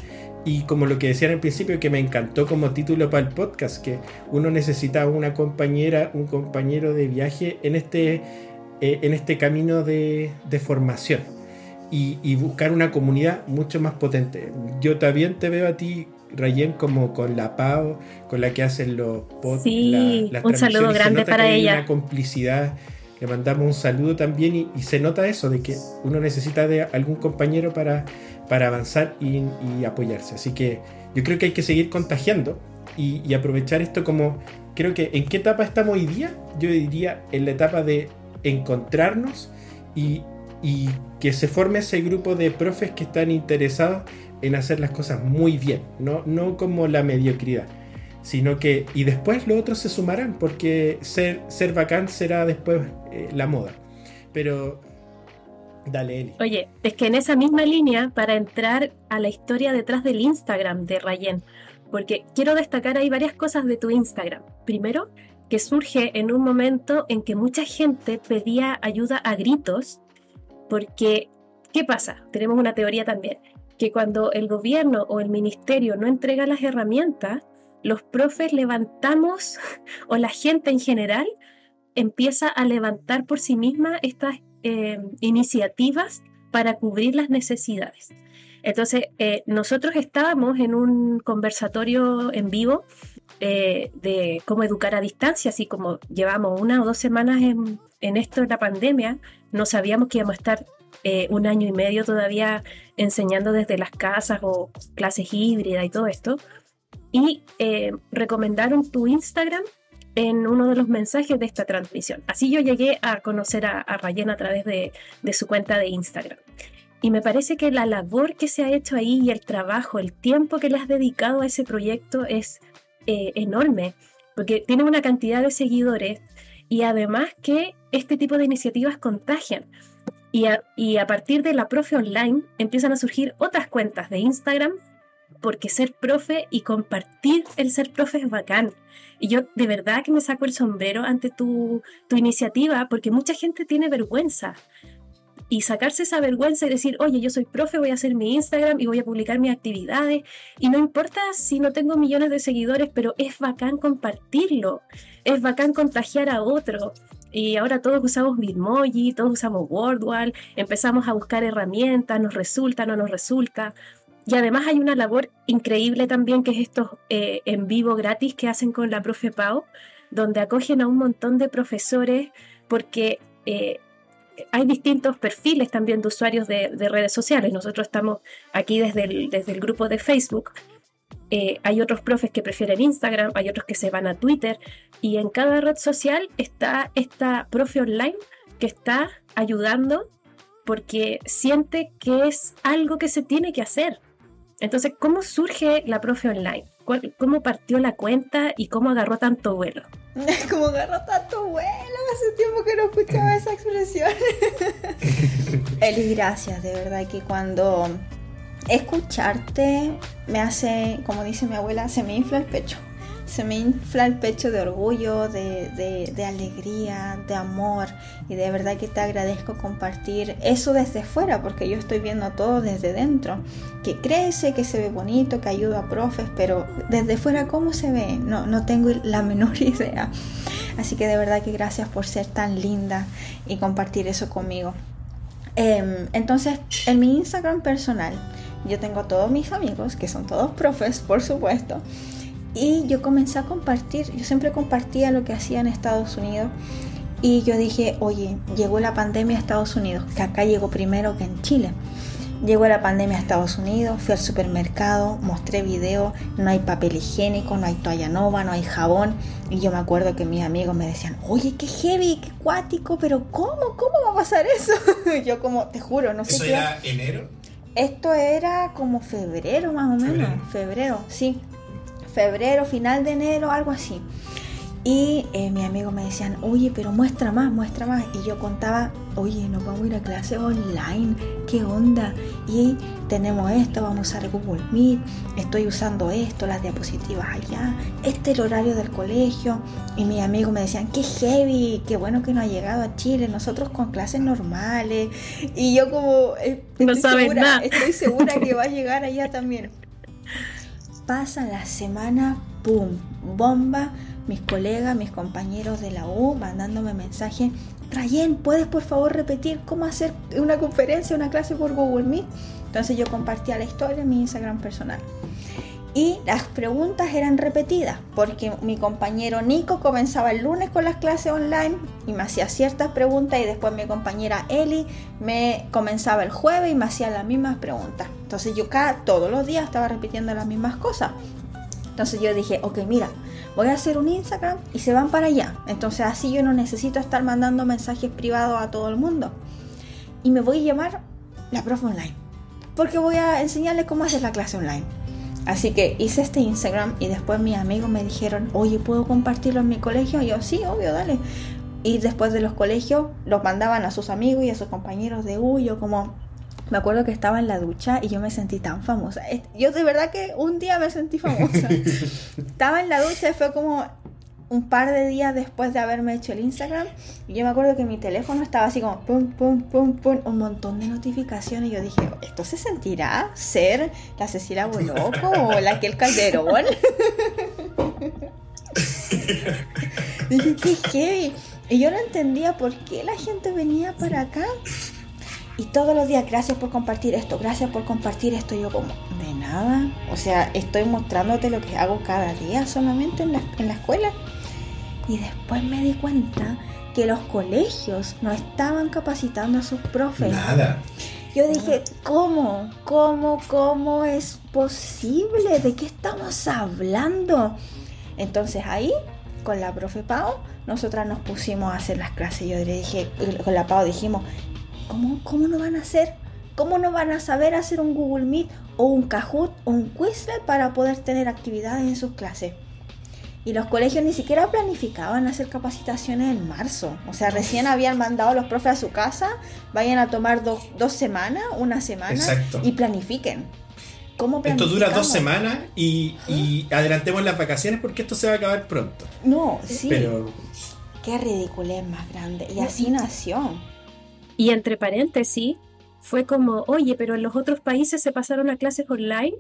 y como lo que decían al principio, que me encantó como título para el podcast, que uno necesita una compañera, un compañero de viaje en este, eh, en este camino de, formación y, buscar una comunidad mucho más potente. Yo también te veo a ti, Rayen, como con la Pau, con la que hacen los podcasts. Sí, un saludo grande para ella. Una complicidad. Le mandamos un saludo también y, y se nota eso, de que uno necesita de algún compañero para para avanzar y, apoyarse. Así que yo creo que hay que seguir contagiando y, aprovechar esto como, creo que en qué etapa estamos hoy día, yo diría en la etapa de encontrarnos y, que se forme ese grupo de profes que están interesados en hacer las cosas muy bien, no, no como la mediocridad, sino que, y después los otros se sumarán, porque ser, ser bacán será después eh, la moda. Pero Dale, Eli. Oye, es que en esa misma línea, para entrar a la historia detrás del Instagram de Rayen, porque quiero destacar ahí varias cosas de tu Instagram. Primero, que surge en un momento en que mucha gente pedía ayuda a gritos, porque, ¿qué pasa? Tenemos una teoría también, que cuando el gobierno o el ministerio no entrega las herramientas, los profes levantamos, o la gente en general, empieza a levantar por sí misma estas eh, iniciativas para cubrir las necesidades. Entonces, eh, nosotros estábamos en un conversatorio en vivo eh, de cómo educar a distancia, así como llevamos una o dos semanas en, esto de la pandemia, no sabíamos que íbamos a estar eh, un año y medio todavía enseñando desde las casas o clases híbridas y todo esto. Y recomendaron tu Instagram en uno de los mensajes de esta transmisión. Así yo llegué a conocer a, a Rayen a través de, de su cuenta de Instagram. Y me parece que la labor que se ha hecho ahí y el trabajo, el tiempo que le has dedicado a ese proyecto es eh, enorme, porque tiene una cantidad de seguidores y además que este tipo de iniciativas contagian. Y a, partir de la profe online empiezan a surgir otras cuentas de Instagram, porque ser profe y compartir el ser profe es bacán. Y yo de verdad que me saco el sombrero ante tu iniciativa, porque mucha gente tiene vergüenza y sacarse esa vergüenza y decir, oye, yo soy profe, voy a hacer mi Instagram y voy a publicar mis actividades. Y no importa si no tengo millones de seguidores, pero es bacán compartirlo, es bacán contagiar a otro. Y ahora todos usamos Bitmoji, todos usamos WordWall, empezamos a buscar herramientas, nos resulta, no nos resulta. Y además hay una labor increíble también que es estos eh, en vivo gratis que hacen con la profe Pau, donde acogen a un montón de profesores porque eh, hay distintos perfiles también de usuarios de, redes sociales. Nosotros estamos aquí desde el, grupo de Facebook. Eh, hay otros profes que prefieren Instagram, hay otros que se van a Twitter y en cada red social está esta profe online que está ayudando porque siente que es algo que se tiene que hacer. Entonces, ¿cómo surge la profe online? ¿Cómo partió la cuenta y cómo agarró tanto vuelo? Como agarró tanto vuelo, hace tiempo que no escuchaba esa expresión. Eli, gracias, de verdad que cuando escucharte me hace, como dice mi abuela, se me infla el pecho se me infla el pecho de orgullo, de, alegría, de amor y de verdad que te agradezco compartir eso desde fuera porque yo estoy viendo todo desde dentro, que crece, que se ve bonito, que ayuda a profes, pero desde fuera cómo se ve, no, no tengo la menor idea. Así que de verdad que gracias por ser tan linda y compartir eso conmigo. Em, entonces, en mi Instagram personal, yo tengo todos mis amigos, que son todos profes, por supuesto. Y yo comencé a compartir, yo siempre compartía lo que hacía en Estados Unidos. Y yo dije, oye, llegó la pandemia a Estados Unidos, que acá llegó primero que en Chile. Llegó la pandemia a Estados Unidos, fui al supermercado, mostré video, no hay papel higiénico, no hay toalla nova, no hay jabón. Y yo me acuerdo que mis amigos me decían, oye, qué heavy, qué cuático, pero ¿cómo? ¿Cómo va a pasar eso? yo como, te juro, no sé ¿Eso era enero? Esto era como febrero más o menos, febrero sí febrero, final de enero, algo así. Y eh, mis amigos me decían, oye, pero muestra más, muestra más. Y yo contaba, oye, nos vamos a ir a clase online, ¿qué onda? Y tenemos esto, vamos a usar Google Meet, estoy usando esto, las diapositivas allá, este es el horario del colegio. Y mis amigos me decían, qué heavy, qué bueno que no ha llegado a Chile, nosotros con clases normales. Y yo como, eh, no segura, estoy segura que va a llegar allá también pasa la semana, ¡pum! Bomba, mis colegas, mis compañeros de la U mandándome mensaje. Rayen, ¿puedes por favor repetir cómo hacer una conferencia, una clase por Google Meet? Entonces yo compartía la historia en mi Instagram personal y las preguntas eran repetidas porque mi compañero Nico comenzaba el lunes con las clases online y me hacía ciertas preguntas y después mi compañera Eli me comenzaba el jueves y me hacía las mismas preguntas. Entonces yo cada, todos los días estaba repitiendo las mismas cosas. Entonces yo dije, ok, mira, voy a hacer un Instagram y se van para allá. Entonces así yo no necesito estar mandando mensajes privados a todo el mundo. Y me voy a llamar la profe online. Porque voy a enseñarles cómo hacer la clase online. Así que hice este Instagram y después mis amigos me dijeron, oye, ¿puedo compartirlo en mi colegio? Y yo, sí, obvio, dale. Y después de los colegios los mandaban a sus amigos y a sus compañeros de U. Yo como, me acuerdo que estaba en la ducha y yo me sentí tan famosa. Yo de verdad que un día me sentí famosa. estaba en la ducha y fue como un par de días después de haberme hecho el Instagram. Yo me acuerdo que mi teléfono estaba así como pum, pum, pum, pum, un montón de notificaciones. Y yo dije, ¿esto se sentirá ser la Cecilia Boloco o la el Calderón? dije, qué heavy. Y yo no entendía por qué la gente venía para acá. Y todos los días, gracias por compartir esto, gracias por compartir esto. yo como, de nada. O sea, estoy mostrándote lo que hago cada día solamente en la, en la escuela. Y después me di cuenta que los colegios no estaban capacitando a sus profes. Nada. Yo dije, ¿cómo? ¿Cómo? ¿Cómo es posible? ¿De qué estamos hablando? Entonces ahí, con la profe Pau, nosotras nos pusimos a hacer las clases. Yo le dije, con la Pau dijimos, ¿Cómo, ¿Cómo no van a hacer? ¿Cómo no van a saber hacer un Google Meet o un Kahoot o un Quizlet para poder tener actividades en sus clases? Y los colegios ni siquiera planificaban hacer capacitaciones en marzo. O sea, recién habían mandado a los profes a su casa, vayan a tomar dos semanas, una semana y planifiquen. ¿Cómo esto dura dos semanas y, y, adelantemos las vacaciones porque esto se va a acabar pronto. No, sí. Pero... Qué ridiculez más grande. Y así nació. Y entre paréntesis, fue como, oye, pero en los otros países se pasaron a clases online,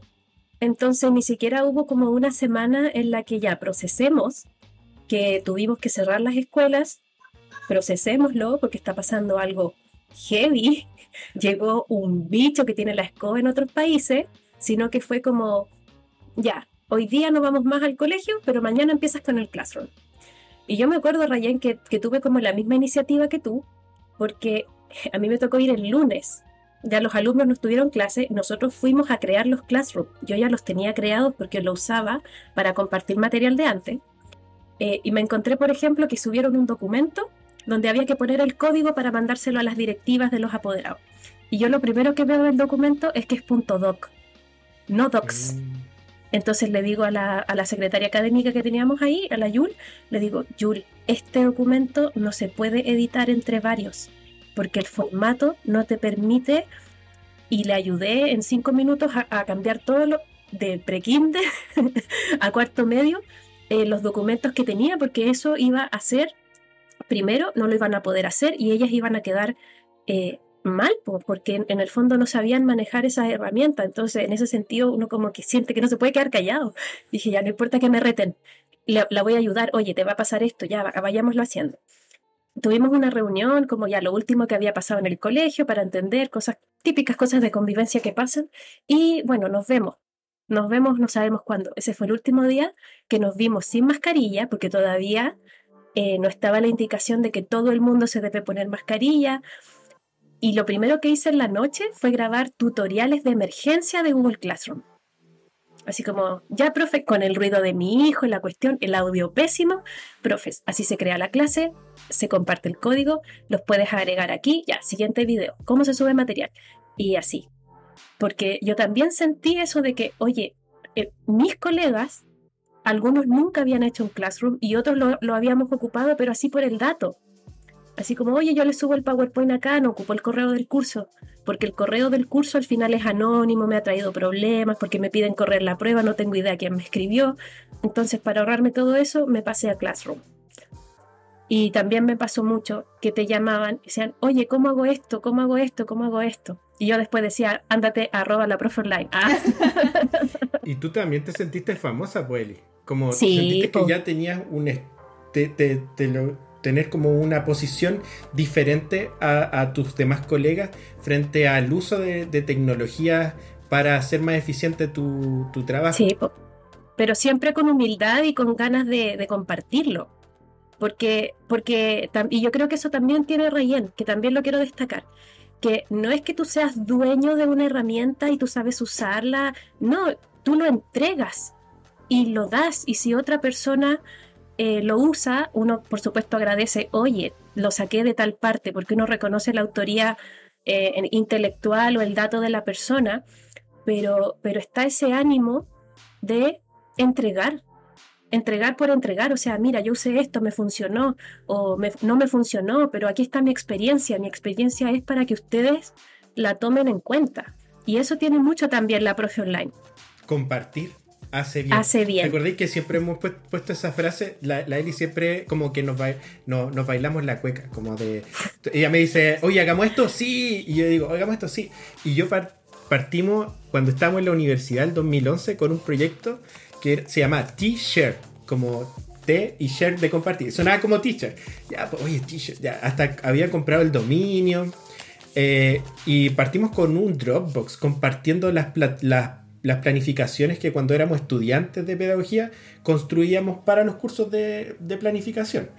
entonces ni siquiera hubo como una semana en la que ya procesemos que tuvimos que cerrar las escuelas, procesémoslo porque está pasando algo heavy, llegó un bicho que tiene la escoba en otros países, sino que fue como, ya, hoy día no vamos más al colegio, pero mañana empiezas con el classroom. Y yo me acuerdo, Rayén, que, que tuve como la misma iniciativa que tú, porque a mí me tocó ir el lunes. Ya los alumnos no tuvieron clase, nosotros fuimos a crear los classrooms. Yo ya los tenía creados porque lo usaba para compartir material de antes. Eh, y me encontré, por ejemplo, que subieron un documento donde había que poner el código para mandárselo a las directivas de los apoderados. Y yo lo primero que veo del documento es que es .doc, no docs. Mm. Entonces le digo a la, a la, secretaria académica que teníamos ahí, a la Yul, le digo, Yul, este documento no se puede editar entre varios porque el formato no te permite y le ayudé en cinco minutos a, cambiar todo lo de pre-kinder a cuarto medio eh, los documentos que tenía porque eso iba a ser primero no lo iban a poder hacer y ellas iban a quedar eh, mal porque en, el fondo no sabían manejar esa herramienta entonces en ese sentido uno como que siente que no se puede quedar callado. Dije ya no importa que me reten la, la voy a ayudar. Oye te va a pasar esto ya vayámoslo haciendo tuvimos una reunión como ya lo último que había pasado en el colegio para entender cosas típicas, cosas de convivencia que pasan. Y bueno, nos vemos. Nos vemos, no sabemos cuándo. Ese fue el último día que nos vimos sin mascarilla, porque todavía eh, no estaba la indicación de que todo el mundo se debe poner mascarilla. Y lo primero que hice en la noche fue grabar tutoriales de emergencia de Google Classroom. Así como, ya, profe, con el ruido de mi hijo, la cuestión, el audio pésimo, profes, así se crea la clase, se comparte el código, los puedes agregar aquí, ya, siguiente video, cómo se sube material. Y así. Porque yo también sentí eso de que, oye, eh, mis colegas, algunos nunca habían hecho un classroom y otros lo, lo habíamos ocupado, pero así por el dato. Así como, oye, yo le subo el PowerPoint acá, no ocupo el correo del curso, porque el correo del curso al final es anónimo, me ha traído problemas, porque me piden correr la prueba, no tengo idea quién me escribió. Entonces, para ahorrarme todo eso, me pasé a Classroom. Y también me pasó mucho que te llamaban y decían, oye, ¿cómo hago esto? ¿Cómo hago esto? ¿Cómo hago esto? Y yo después decía, ándate, arroba la profe online. Ah. y tú también te sentiste famosa, Pueli. Como sentiste que ya tenías un... Te, te, te lo, tener como una posición diferente a, tus demás colegas frente al uso de, tecnología para hacer más eficiente tu, trabajo. Sí, pero siempre con humildad y con ganas de, compartirlo. Porque, porque, y yo creo que eso también tiene relleno, que también lo quiero destacar, que no es que tú seas dueño de una herramienta y tú sabes usarla, no, tú lo entregas y lo das, y si otra persona eh, lo usa, uno por supuesto agradece, oye, lo saqué de tal parte, porque uno reconoce la autoría eh, intelectual o el dato de la persona, pero, pero está ese ánimo de entregar, entregar por entregar, o sea, mira, yo usé esto, me funcionó o no me funcionó, pero aquí está mi experiencia, mi experiencia es para que ustedes la tomen en cuenta. Y eso tiene mucho también la profe online. Compartir hace bien. Hace bien. ¿Recordáis que siempre hemos puesto esa frase? La, la Eli siempre como que nos, no, nos bailamos la cueca, como de... Ella me dice, oye, hagamos esto, sí. Y yo digo, hagamos esto, sí. Y yo partimos cuando estábamos en la universidad, el 2011, con un proyecto que se llama T-Shirt, como T y share de compartir. Sonaba como t-shirt. Ya, pues, oye, t-shirt. Ya, hasta había comprado el dominio. Eh, y partimos con un Dropbox compartiendo las, las las planificaciones que cuando éramos estudiantes de pedagogía construíamos para los cursos de, planificación.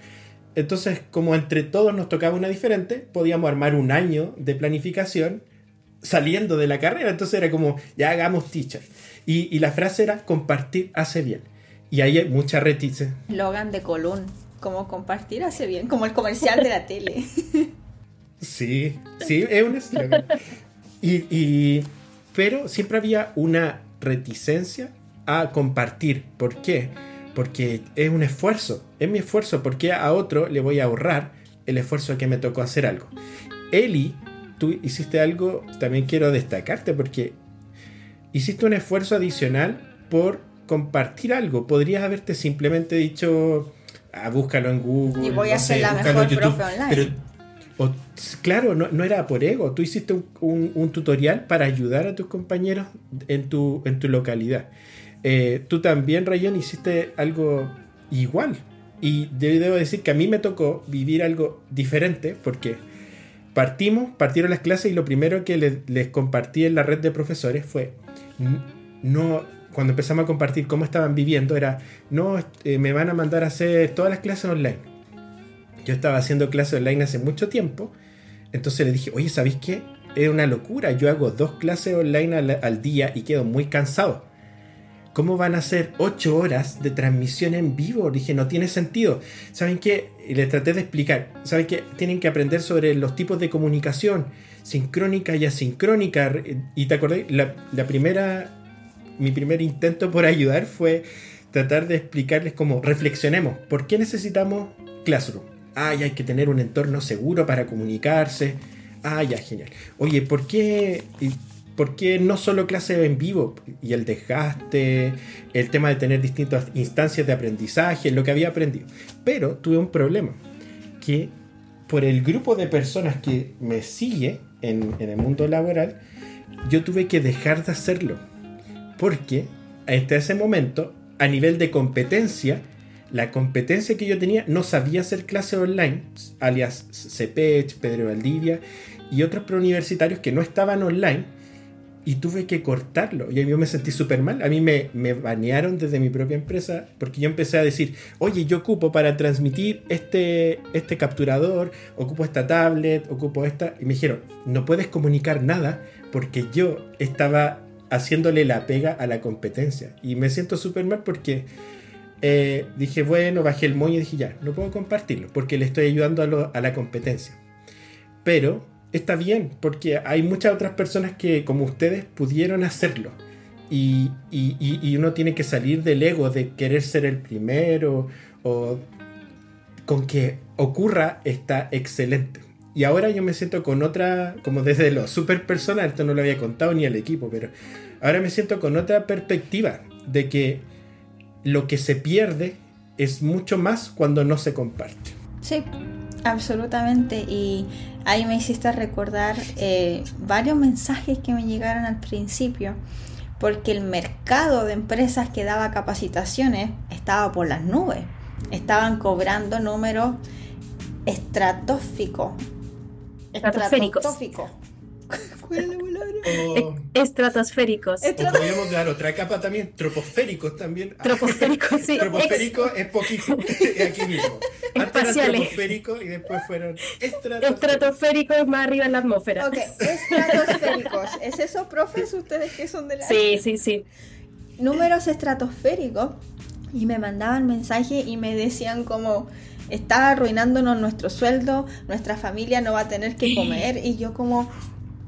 Entonces, como entre todos nos tocaba una diferente, podíamos armar un año de planificación saliendo de la carrera. Entonces era como, ya hagamos teacher. Y, la frase era, compartir hace bien. Y ahí hay mucha retice. Logan de Colón, como compartir hace bien, como el comercial de la tele. Sí, sí, es un eslogan. y pero siempre había una reticencia a compartir. ¿Por qué? Porque es un esfuerzo, es mi esfuerzo, porque a otro le voy a ahorrar el esfuerzo que me tocó hacer algo. Eli, tú hiciste algo, también quiero destacarte, porque hiciste un esfuerzo adicional por compartir algo. Podrías haberte simplemente dicho, ah, búscalo en Google. Y voy a hacer la mejor profe online claro, no, era por ego, tú hiciste un, tutorial para ayudar a tus compañeros en tu, en tu localidad. Eh, tú también, Rayon, hiciste algo igual. Y debo decir que a mí me tocó vivir algo diferente porque partimos, partieron las clases y lo primero que les, compartí en la red de profesores fue, no, cuando empezamos a compartir cómo estaban viviendo, era, no, eh, me van a mandar a hacer todas las clases online yo estaba haciendo clases online hace mucho tiempo, entonces le dije, oye, ¿sabéis qué? Es una locura, yo hago dos clases online al, día y quedo muy cansado. ¿Cómo van a ser ocho horas de transmisión en vivo? Dije, no tiene sentido. ¿Saben qué? Y les traté de explicar. ¿Saben qué? Tienen que aprender sobre los tipos de comunicación, sincrónica y asincrónica. Y te acordé, la, la primera, mi primer intento por ayudar fue tratar de explicarles cómo reflexionemos. ¿Por qué necesitamos Classroom? Ay, hay que tener un entorno seguro para comunicarse. Ah, ya, genial. Oye, ¿por qué, ¿por qué no solo clase en vivo? Y el desgaste, el tema de tener distintas instancias de aprendizaje, lo que había aprendido. Pero tuve un problema, que por el grupo de personas que me sigue en, en el mundo laboral, yo tuve que dejar de hacerlo. Porque hasta ese momento, a nivel de competencia, la competencia que yo tenía no sabía hacer clases online, alias CPECH, Pedro Valdivia y otros preuniversitarios que no estaban online y tuve que cortarlo. Y yo me sentí súper mal. A mí me, me banearon desde mi propia empresa porque yo empecé a decir, oye, yo ocupo para transmitir este, este capturador, ocupo esta tablet, ocupo esta. Y me dijeron, no puedes comunicar nada porque yo estaba haciéndole la pega a la competencia. Y me siento súper mal porque eh, dije, bueno, bajé el moño y dije, ya, no puedo compartirlo porque le estoy ayudando a, la competencia. Pero está bien, porque hay muchas otras personas que, como ustedes, pudieron hacerlo. Y, uno tiene que salir del ego de querer ser el primero o con que ocurra está excelente. Y ahora yo me siento con otra, como desde lo super personal, esto no lo había contado ni al equipo, pero ahora me siento con otra perspectiva de que lo que se pierde es mucho más cuando no se comparte. Sí, absolutamente. Y ahí me hiciste recordar eh, varios mensajes que me llegaron al principio, porque el mercado de empresas que daba capacitaciones estaba por las nubes. Estaban cobrando números estratosféricos. Estratosféricos. Estratosféricos. podríamos dar otra capa también, troposféricos también. Troposféricos, sí. Troposférico es poquito, aquí mismo. Antes troposféricos y después fueron estratosféricos. Estratosféricos más arriba en la atmósfera. Ok, estratosféricos. ¿Es eso, profes, ustedes que son de la... Sí, sí, sí. Números estratosféricos y me mandaban mensajes y me decían como está arruinándonos nuestro sueldo, nuestra familia no va a tener que comer y yo como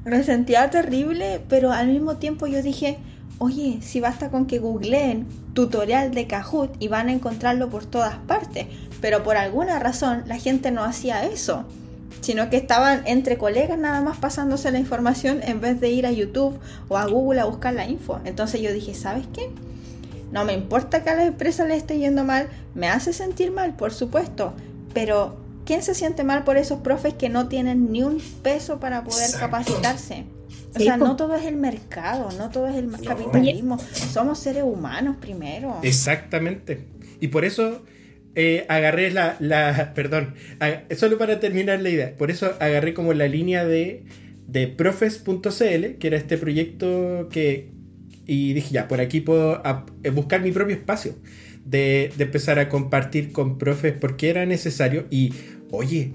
me sentía terrible, pero al mismo tiempo yo dije, oye, si basta con que googleen tutorial de Kahoot y van a encontrarlo por todas partes, pero por alguna razón la gente no hacía eso. sino que estaban entre colegas nada más pasándose la información en vez de ir a YouTube o a Google a buscar la info. Entonces yo dije, ¿sabes qué? No me importa que a la empresa le esté yendo mal, me hace sentir mal, por supuesto, pero ¿quién se siente mal por esos profes que no tienen ni un peso para poder capacitarse? O sea, no todo es el mercado, no todo es el capitalismo, somos seres humanos primero. Exactamente. Y por eso eh, agarré la, la perdón, solo para terminar la idea, por eso agarré como la línea de, de profes.cl, que era este proyecto que, y dije, ya, por aquí puedo eh, buscar mi propio espacio de, de, empezar a compartir con profes porque era necesario. Y, oye,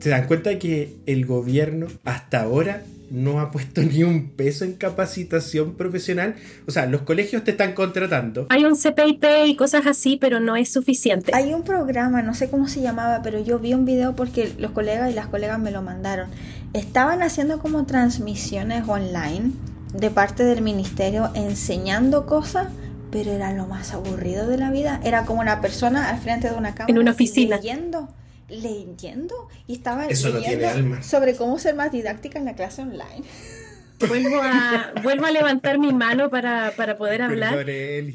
¿se dan cuenta que el gobierno hasta ahora no ha puesto ni un peso en capacitación profesional. O sea, los colegios te están contratando. Hay un CPIP y cosas así, pero no es suficiente. Hay un programa, no sé cómo se llamaba, pero yo vi un video porque los colegas y las colegas me lo mandaron. Estaban haciendo como transmisiones online de parte del ministerio enseñando cosas, pero era lo más aburrido de la vida. Era como una persona al frente de una cámara. En una oficina. Leyendo, leyendo y estaba leyendo sobre cómo ser más didáctica en la clase online. Vuelvo a, vuelvo a levantar mi mano para, poder hablar,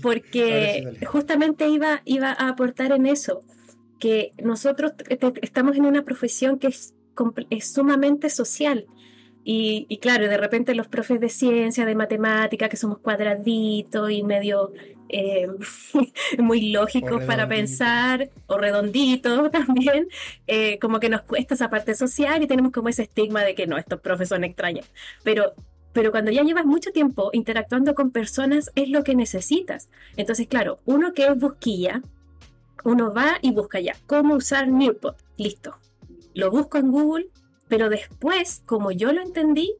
porque justamente iba, iba a aportar en eso, que nosotros estamos en una profesión que es, es sumamente social y, claro, de repente los profes de ciencia, de matemática, que somos cuadraditos y medio eh, muy lógicos para pensar, o redonditos también, eh, como que nos cuesta esa parte social y tenemos como ese estigma de que no, estos profes son extraños. Pero, pero cuando ya llevas mucho tiempo interactuando con personas, es lo que necesitas. Entonces, claro, uno que es busquilla, uno va y busca ya cómo usar Nearpod, listo. Lo busco en Google pero después, como yo lo entendí,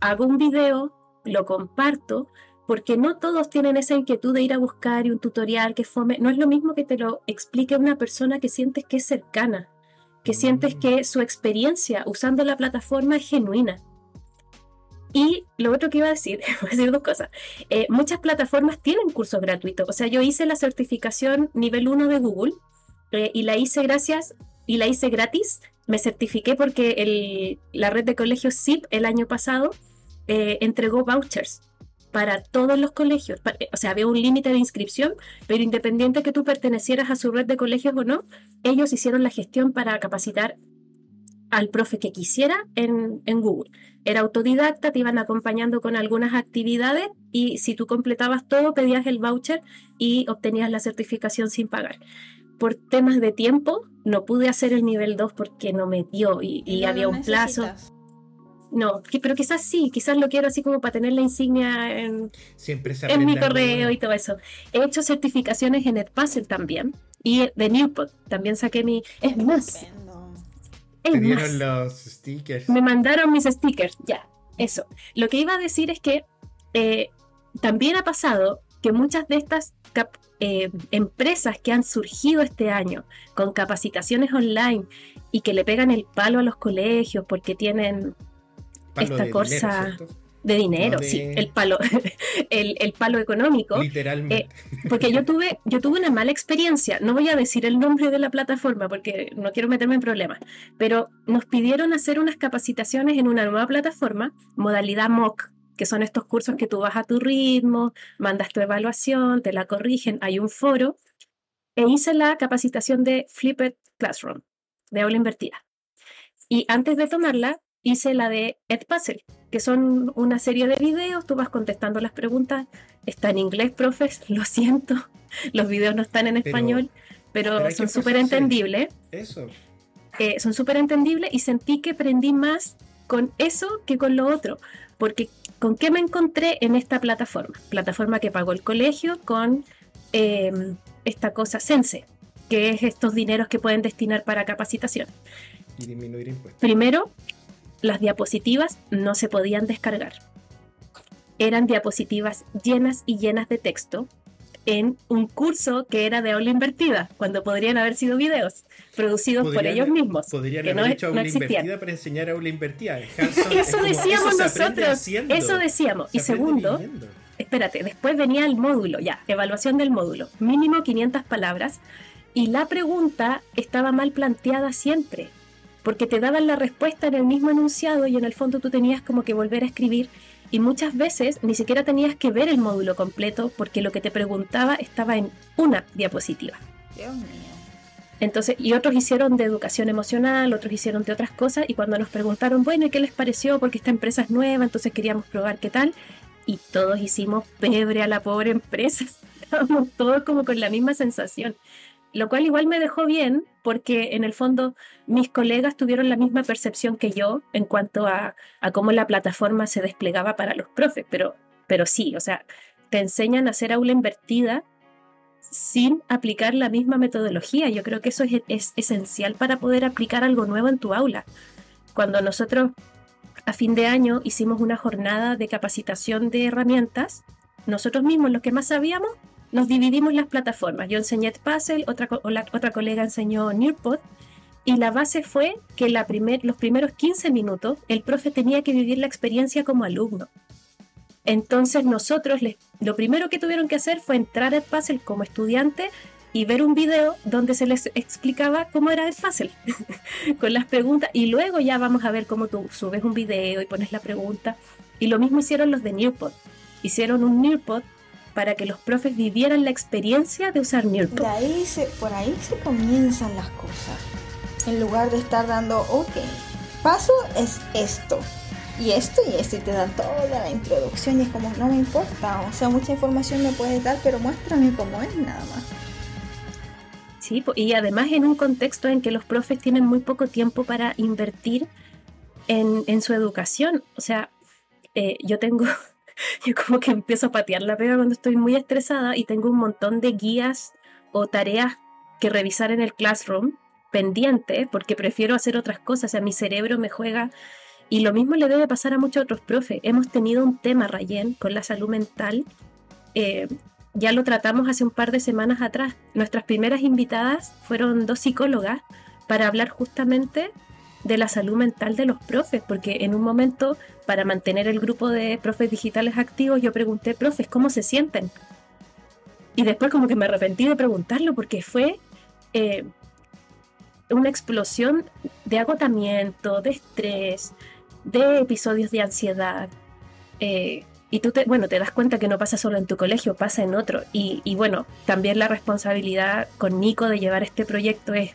hago un video, lo comparto, porque no todos tienen esa inquietud de ir a buscar y un tutorial que fome. No es lo mismo que te lo explique una persona que sientes que es cercana, que sientes que su experiencia usando la plataforma es genuina. Y lo otro que iba a decir, voy a decir dos cosas. Eh, muchas plataformas tienen cursos gratuitos. O sea, yo hice la certificación nivel 1 de Google eh, y la hice gracias y la hice gratis me certifiqué porque la red de colegios SIP el año pasado eh, entregó vouchers para todos los colegios. O sea, había un límite de inscripción, pero independiente que tú pertenecieras a su red de colegios o no, ellos hicieron la gestión para capacitar al profe que quisiera en, en Google. Era autodidacta, te iban acompañando con algunas actividades y si tú completabas todo, pedías el voucher y obtenías la certificación sin pagar por temas de tiempo no pude hacer el nivel 2 porque no me dio y, había un plazo. No, pero quizás sí, quizás lo quiero así como para tener la insignia en, en mi correo y todo eso. He hecho certificaciones en Edpuzzle también y de Newport también saqué mi... Es más... Es dieron los stickers. Me mandaron mis stickers, ya, eso. Lo que iba a decir es que eh, también ha pasado que muchas de estas eh, empresas que han surgido este año con capacitaciones online y que le pegan el palo a los colegios porque tienen esta cosa de dinero, sí, el palo, el, palo económico. Literalmente. Eh, porque yo tuve, yo tuve una mala experiencia. No voy a decir el nombre de la plataforma porque no quiero meterme en problemas. Pero nos pidieron hacer unas capacitaciones en una nueva plataforma, modalidad MOOC, que son estos cursos que tú vas a tu ritmo, mandas tu evaluación, te la corrigen, hay un foro, e hice la capacitación de Flipped Classroom, de aula invertida. Y antes de tomarla, hice la de Edpuzzle, que son una serie de videos, tú vas contestando las preguntas, está en inglés, profes, lo siento, los videos no están en español, pero, son súper entendibles. Eso. Eh, son súper entendibles y sentí que aprendí más con eso que con lo otro, porque ¿Con qué me encontré en esta plataforma? Plataforma que pagó el colegio con em, esta cosa Sense, que es estos dineros que pueden destinar para capacitación. Y disminuir impuestos. Primero, las diapositivas no se podían descargar. Eran diapositivas llenas y llenas de texto en un curso que era de aula invertida, cuando podrían haber sido videos producidos por ellos mismos. Podrían que haber no, hecho aula invertida para enseñar aula invertida. eso decíamos nosotros, eso decíamos. y segundo, espérate, después venía el módulo, ya, evaluación del módulo, mínimo 500 palabras, y la pregunta estaba mal planteada siempre porque te daban la respuesta en el mismo enunciado y en el fondo tú tenías como que volver a escribir y muchas veces ni siquiera tenías que ver el módulo completo porque lo que te preguntaba estaba en una diapositiva. Dios mío. Entonces, y otros hicieron de educación emocional, otros hicieron de otras cosas, y cuando nos preguntaron, bueno, ¿y qué les pareció? Porque esta empresa es nueva, entonces queríamos probar qué tal, y todos hicimos pebre a la pobre empresa, estábamos todos como con la misma sensación, lo cual igual me dejó bien, porque en el fondo mis colegas tuvieron la misma percepción que yo en cuanto a, cómo la plataforma se desplegaba para los profes, pero, pero sí, o sea, te enseñan a hacer aula invertida sin aplicar la misma metodología. Yo creo que eso es, esencial para poder aplicar algo nuevo en tu aula. Cuando nosotros a fin de año hicimos una jornada de capacitación de herramientas, nosotros mismos, los que más sabíamos, nos dividimos las plataformas. Yo enseñé Puzzle, otra, otra colega enseñó Nearpod, y la base fue que los primeros 15 minutos el profe tenía que vivir la experiencia como alumno. Entonces nosotros lo primero que tuvieron que hacer fue entrar al Puzzle como estudiante y ver un video donde se les explicaba cómo era el Puzzle con las preguntas y luego ya vamos a ver cómo tú subes un video y pones la pregunta y lo mismo hicieron los de Nearpod hicieron un Nearpod para que los profes vivieran la experiencia de usar Nearpod de ahí se, por ahí se comienzan las cosas en lugar de estar dando ok paso es esto y esto y esto y te dan toda la introducción y es como no me importa, o sea, mucha información me puedes dar, pero muéstrame cómo es nada más. Sí, y además en un contexto en que los profes tienen muy poco tiempo para invertir en, su educación. O sea, eh, yo tengo, yo como que empiezo a patear la pega cuando estoy muy estresada y tengo un montón de guías o tareas que revisar en el classroom pendiente porque prefiero hacer otras cosas. O sea, mi cerebro me juega y lo mismo le debe pasar a muchos otros profes. Hemos tenido un tema, Rayen, con la salud mental. Eh, ya lo tratamos hace un par de semanas atrás. Nuestras primeras invitadas fueron dos psicólogas para hablar justamente de la salud mental de los profes, porque en un momento, para mantener el grupo de profes digitales activos, yo pregunté, profes, ¿cómo se sienten? Y después como que me arrepentí de preguntarlo, porque fue eh, una explosión de agotamiento, de estrés, de episodios de ansiedad. Eh, y tú te, bueno, te das cuenta que no pasa solo en tu colegio, pasa en otro. Y, bueno, también la responsabilidad con Nico de llevar este proyecto es,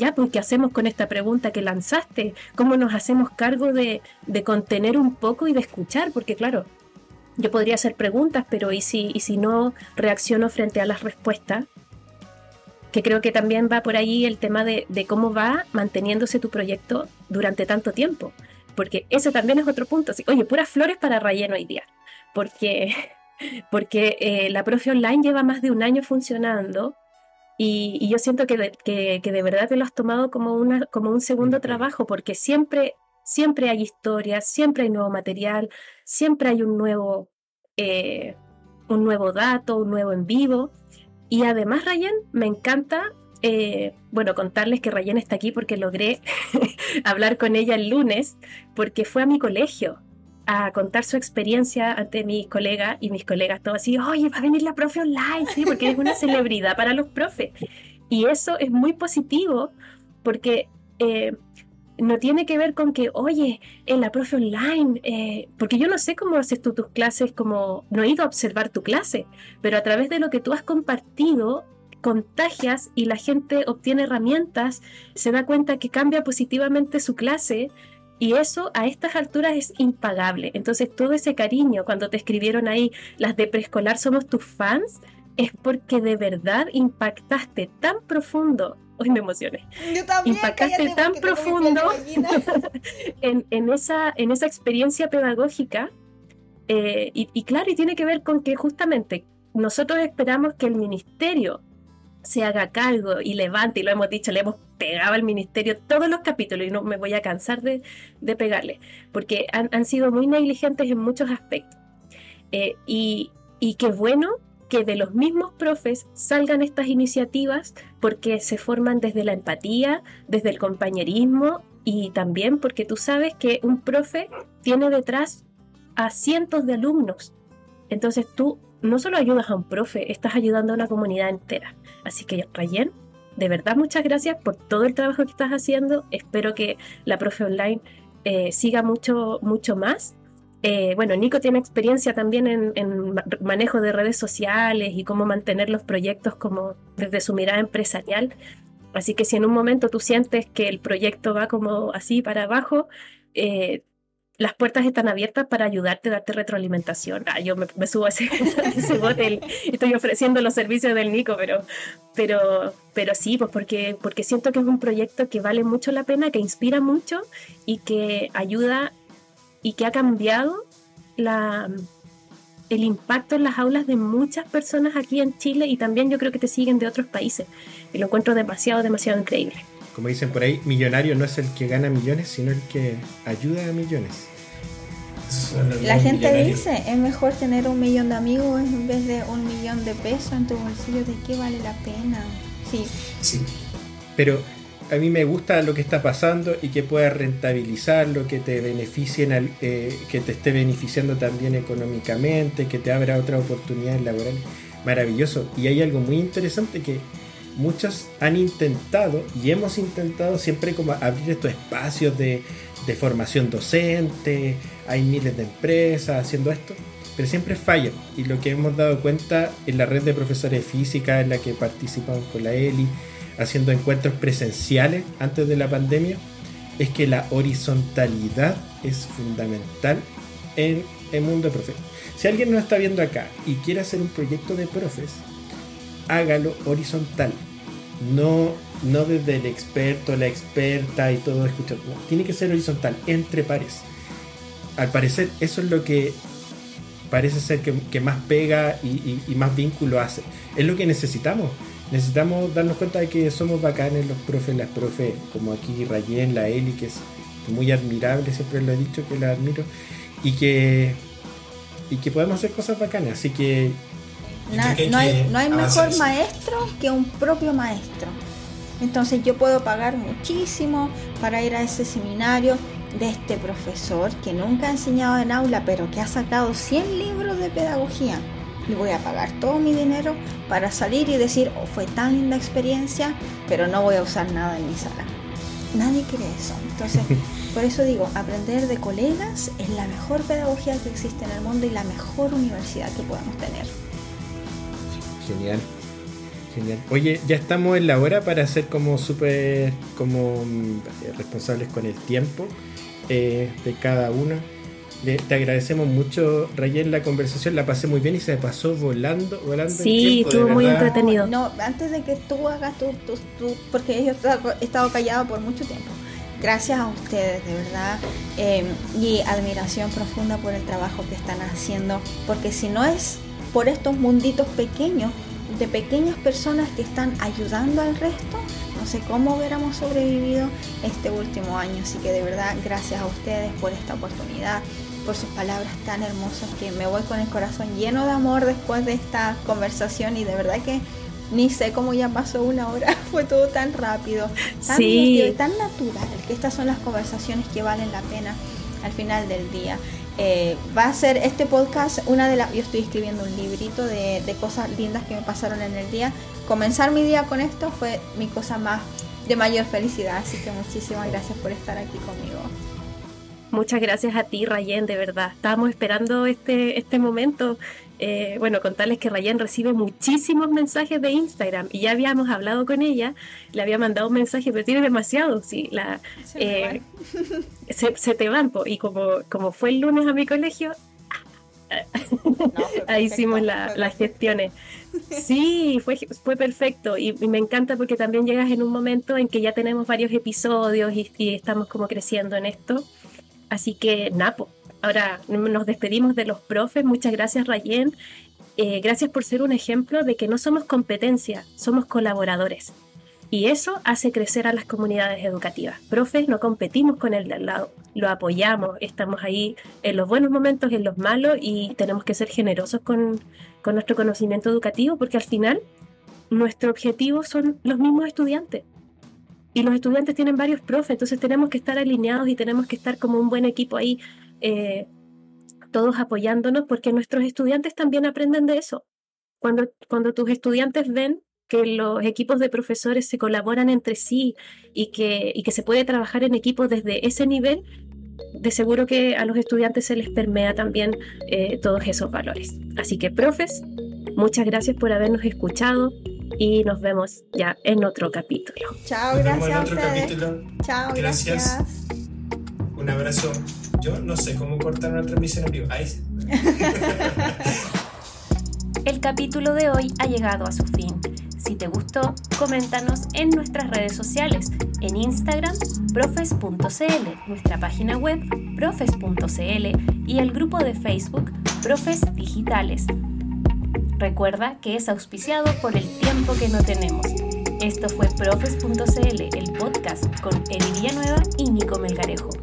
ya, pues, ¿qué hacemos con esta pregunta que lanzaste? ¿Cómo nos hacemos cargo de, de contener un poco y de escuchar? Porque claro, yo podría hacer preguntas, pero ¿y si, y si no reacciono frente a las respuestas? Que creo que también va por ahí el tema de, de cómo va manteniéndose tu proyecto durante tanto tiempo porque ese también es otro punto. Oye, puras flores para relleno hoy día, porque, porque eh, la profe online lleva más de un año funcionando y, yo siento que de, que, de, verdad te lo has tomado como, una, como un segundo trabajo, porque siempre, siempre hay historias, siempre hay nuevo material, siempre hay un nuevo, eh, un nuevo dato, un nuevo en vivo. Y además, Ryan, me encanta eh, bueno, contarles que Rayen está aquí porque logré hablar con ella el lunes, porque fue a mi colegio a contar su experiencia ante mis colegas y mis colegas todos así, oye, va a venir la profe online, sí, porque es una celebridad para los profes. Y eso es muy positivo porque eh, no tiene que ver con que, oye, en la profe online, eh, porque yo no sé cómo haces tú tus clases, como no he ido a observar tu clase, pero a través de lo que tú has compartido, contagias y la gente obtiene herramientas, se da cuenta que cambia positivamente su clase y eso a estas alturas es impagable. Entonces todo ese cariño, cuando te escribieron ahí, las de preescolar somos tus fans, es porque de verdad impactaste tan profundo. Hoy me emocioné. impactaste tan profundo en, esa, en esa experiencia pedagógica. Eh, y, y claro, y tiene que ver con que justamente nosotros esperamos que el ministerio se haga cargo y levante, y lo hemos dicho, le hemos pegado al ministerio todos los capítulos y no me voy a cansar de, pegarle, porque han, sido muy negligentes en muchos aspectos. Eh, y, y qué bueno que de los mismos profes salgan estas iniciativas porque se forman desde la empatía, desde el compañerismo y también porque tú sabes que un profe tiene detrás a cientos de alumnos. Entonces tú no solo ayudas a un profe, estás ayudando a una comunidad entera. Así que, Rayen, de verdad muchas gracias por todo el trabajo que estás haciendo. Espero que la profe online eh, siga mucho, mucho más. Eh, bueno, Nico tiene experiencia también en, manejo de redes sociales y cómo mantener los proyectos como desde su mirada empresarial. Así que si en un momento tú sientes que el proyecto va como así para abajo, eh, las puertas están abiertas para ayudarte, darte retroalimentación. Ah, yo me, subo a ese, ese bote, estoy ofreciendo los servicios del Nico, pero, pero, pero sí, pues porque, porque siento que es un proyecto que vale mucho la pena, que inspira mucho y que ayuda y que ha cambiado la, el impacto en las aulas de muchas personas aquí en Chile y también yo creo que te siguen de otros países. Y lo encuentro demasiado, demasiado increíble. Como dicen por ahí, millonario no es el que gana millones, sino el que ayuda a millones. La gente dice, es mejor tener un millón de amigos en vez de un millón de pesos en tu bolsillo, ¿de qué vale la pena? Sí. Sí. Pero a mí me gusta lo que está pasando y que puedas rentabilizarlo, que te beneficien, eh, que te esté beneficiando también económicamente, que te abra otras oportunidades laborales. Maravilloso. Y hay algo muy interesante que muchos han intentado y hemos intentado siempre como abrir estos espacios de, de formación docente, hay miles de empresas haciendo esto, pero siempre fallan. Y lo que hemos dado cuenta en la red de profesores de física en la que participamos con la ELI, haciendo encuentros presenciales antes de la pandemia, es que la horizontalidad es fundamental en el mundo de profes. Si alguien nos está viendo acá y quiere hacer un proyecto de profes, hágalo horizontal. No, no desde el experto, la experta y todo escuchar. tiene que ser horizontal, entre pares. Al parecer, eso es lo que parece ser que, más pega y, y, más vínculo hace. Es lo que necesitamos. Necesitamos darnos cuenta de que somos bacanes los profes, las profes, como aquí Rayen, la Eli, que es muy admirable, siempre lo he dicho que la admiro, y que, y que podemos hacer cosas bacanas. Así que no, hay, no hay mejor maestro que un propio maestro. Entonces yo puedo pagar muchísimo para ir a ese seminario de este profesor que nunca ha enseñado en aula, pero que ha sacado 100 libros de pedagogía. Y voy a pagar todo mi dinero para salir y decir, oh, fue tan linda experiencia, pero no voy a usar nada en mi sala. Nadie quiere eso. Entonces, por eso digo, aprender de colegas es la mejor pedagogía que existe en el mundo y la mejor universidad que podemos tener. Genial. Genial. Oye, ya estamos en la hora para ser como súper como mm, responsables con el tiempo eh, de cada uno. te agradecemos mucho, Rayen, la conversación. La pasé muy bien y se pasó volando, volando. Sí, estuvo muy entretenido. No, antes de que tú hagas tu, porque yo he estado callado por mucho tiempo. Gracias a ustedes, de verdad, eh, y admiración profunda por el trabajo que están haciendo, porque si no es por estos munditos pequeños, de pequeñas personas que están ayudando al resto, no sé cómo hubiéramos sobrevivido este último año. Así que de verdad, gracias a ustedes por esta oportunidad, por sus palabras tan hermosas que me voy con el corazón lleno de amor después de esta conversación y de verdad que ni sé cómo ya pasó una hora, fue todo tan rápido, tan y tan natural, que estas son las conversaciones que valen la pena al final del día. Eh, va a ser este podcast una de las... Yo estoy escribiendo un librito de, de, cosas lindas que me pasaron en el día. Comenzar mi día con esto fue mi cosa más de mayor felicidad. Así que muchísimas gracias por estar aquí conmigo. Muchas gracias a ti, Rayen, de verdad. Estábamos esperando este, este momento. Eh, bueno, contarles que Rayen recibe muchísimos mensajes de Instagram y ya habíamos hablado con ella, le había mandado un mensaje, pero tiene demasiado, sí, la, se, eh, se, te van, y como, como fue el lunes a mi colegio, ahí hicimos las gestiones. Sí, fue, fue perfecto y, me encanta porque también llegas en un momento en que ya tenemos varios episodios y, y estamos como creciendo en esto. Así que, Napo, Ahora nos despedimos de los profes. Muchas gracias, Rayen. Eh, gracias por ser un ejemplo de que no somos competencia, somos colaboradores. Y eso hace crecer a las comunidades educativas. Profes, no competimos con el de al lado, lo apoyamos, estamos ahí en los buenos momentos, en los malos y tenemos que ser generosos con, con nuestro conocimiento educativo porque al final nuestro objetivo son los mismos estudiantes. Y los estudiantes tienen varios profes, entonces tenemos que estar alineados y tenemos que estar como un buen equipo ahí eh, todos apoyándonos, porque nuestros estudiantes también aprenden de eso. Cuando, cuando tus estudiantes ven que los equipos de profesores se colaboran entre sí y que, y que se puede trabajar en equipo desde ese nivel, de seguro que a los estudiantes se les permea también eh, todos esos valores. Así que, profes, muchas gracias por habernos escuchado y nos vemos ya en otro capítulo. Chao, Nos gracias vemos en otro capítulo. Chao, Gracias. gracias. Un abrazo. Yo no sé cómo cortar una transmisión en vivo. Ay, El capítulo de hoy ha llegado a su fin. Si te gustó, coméntanos en nuestras redes sociales, en Instagram, profes.cl, nuestra página web, profes.cl y el grupo de Facebook, Profes Digitales. Recuerda que es auspiciado por el tiempo que no tenemos. Esto fue profes.cl, el podcast con Eli Villanueva y Nico Melgarejo.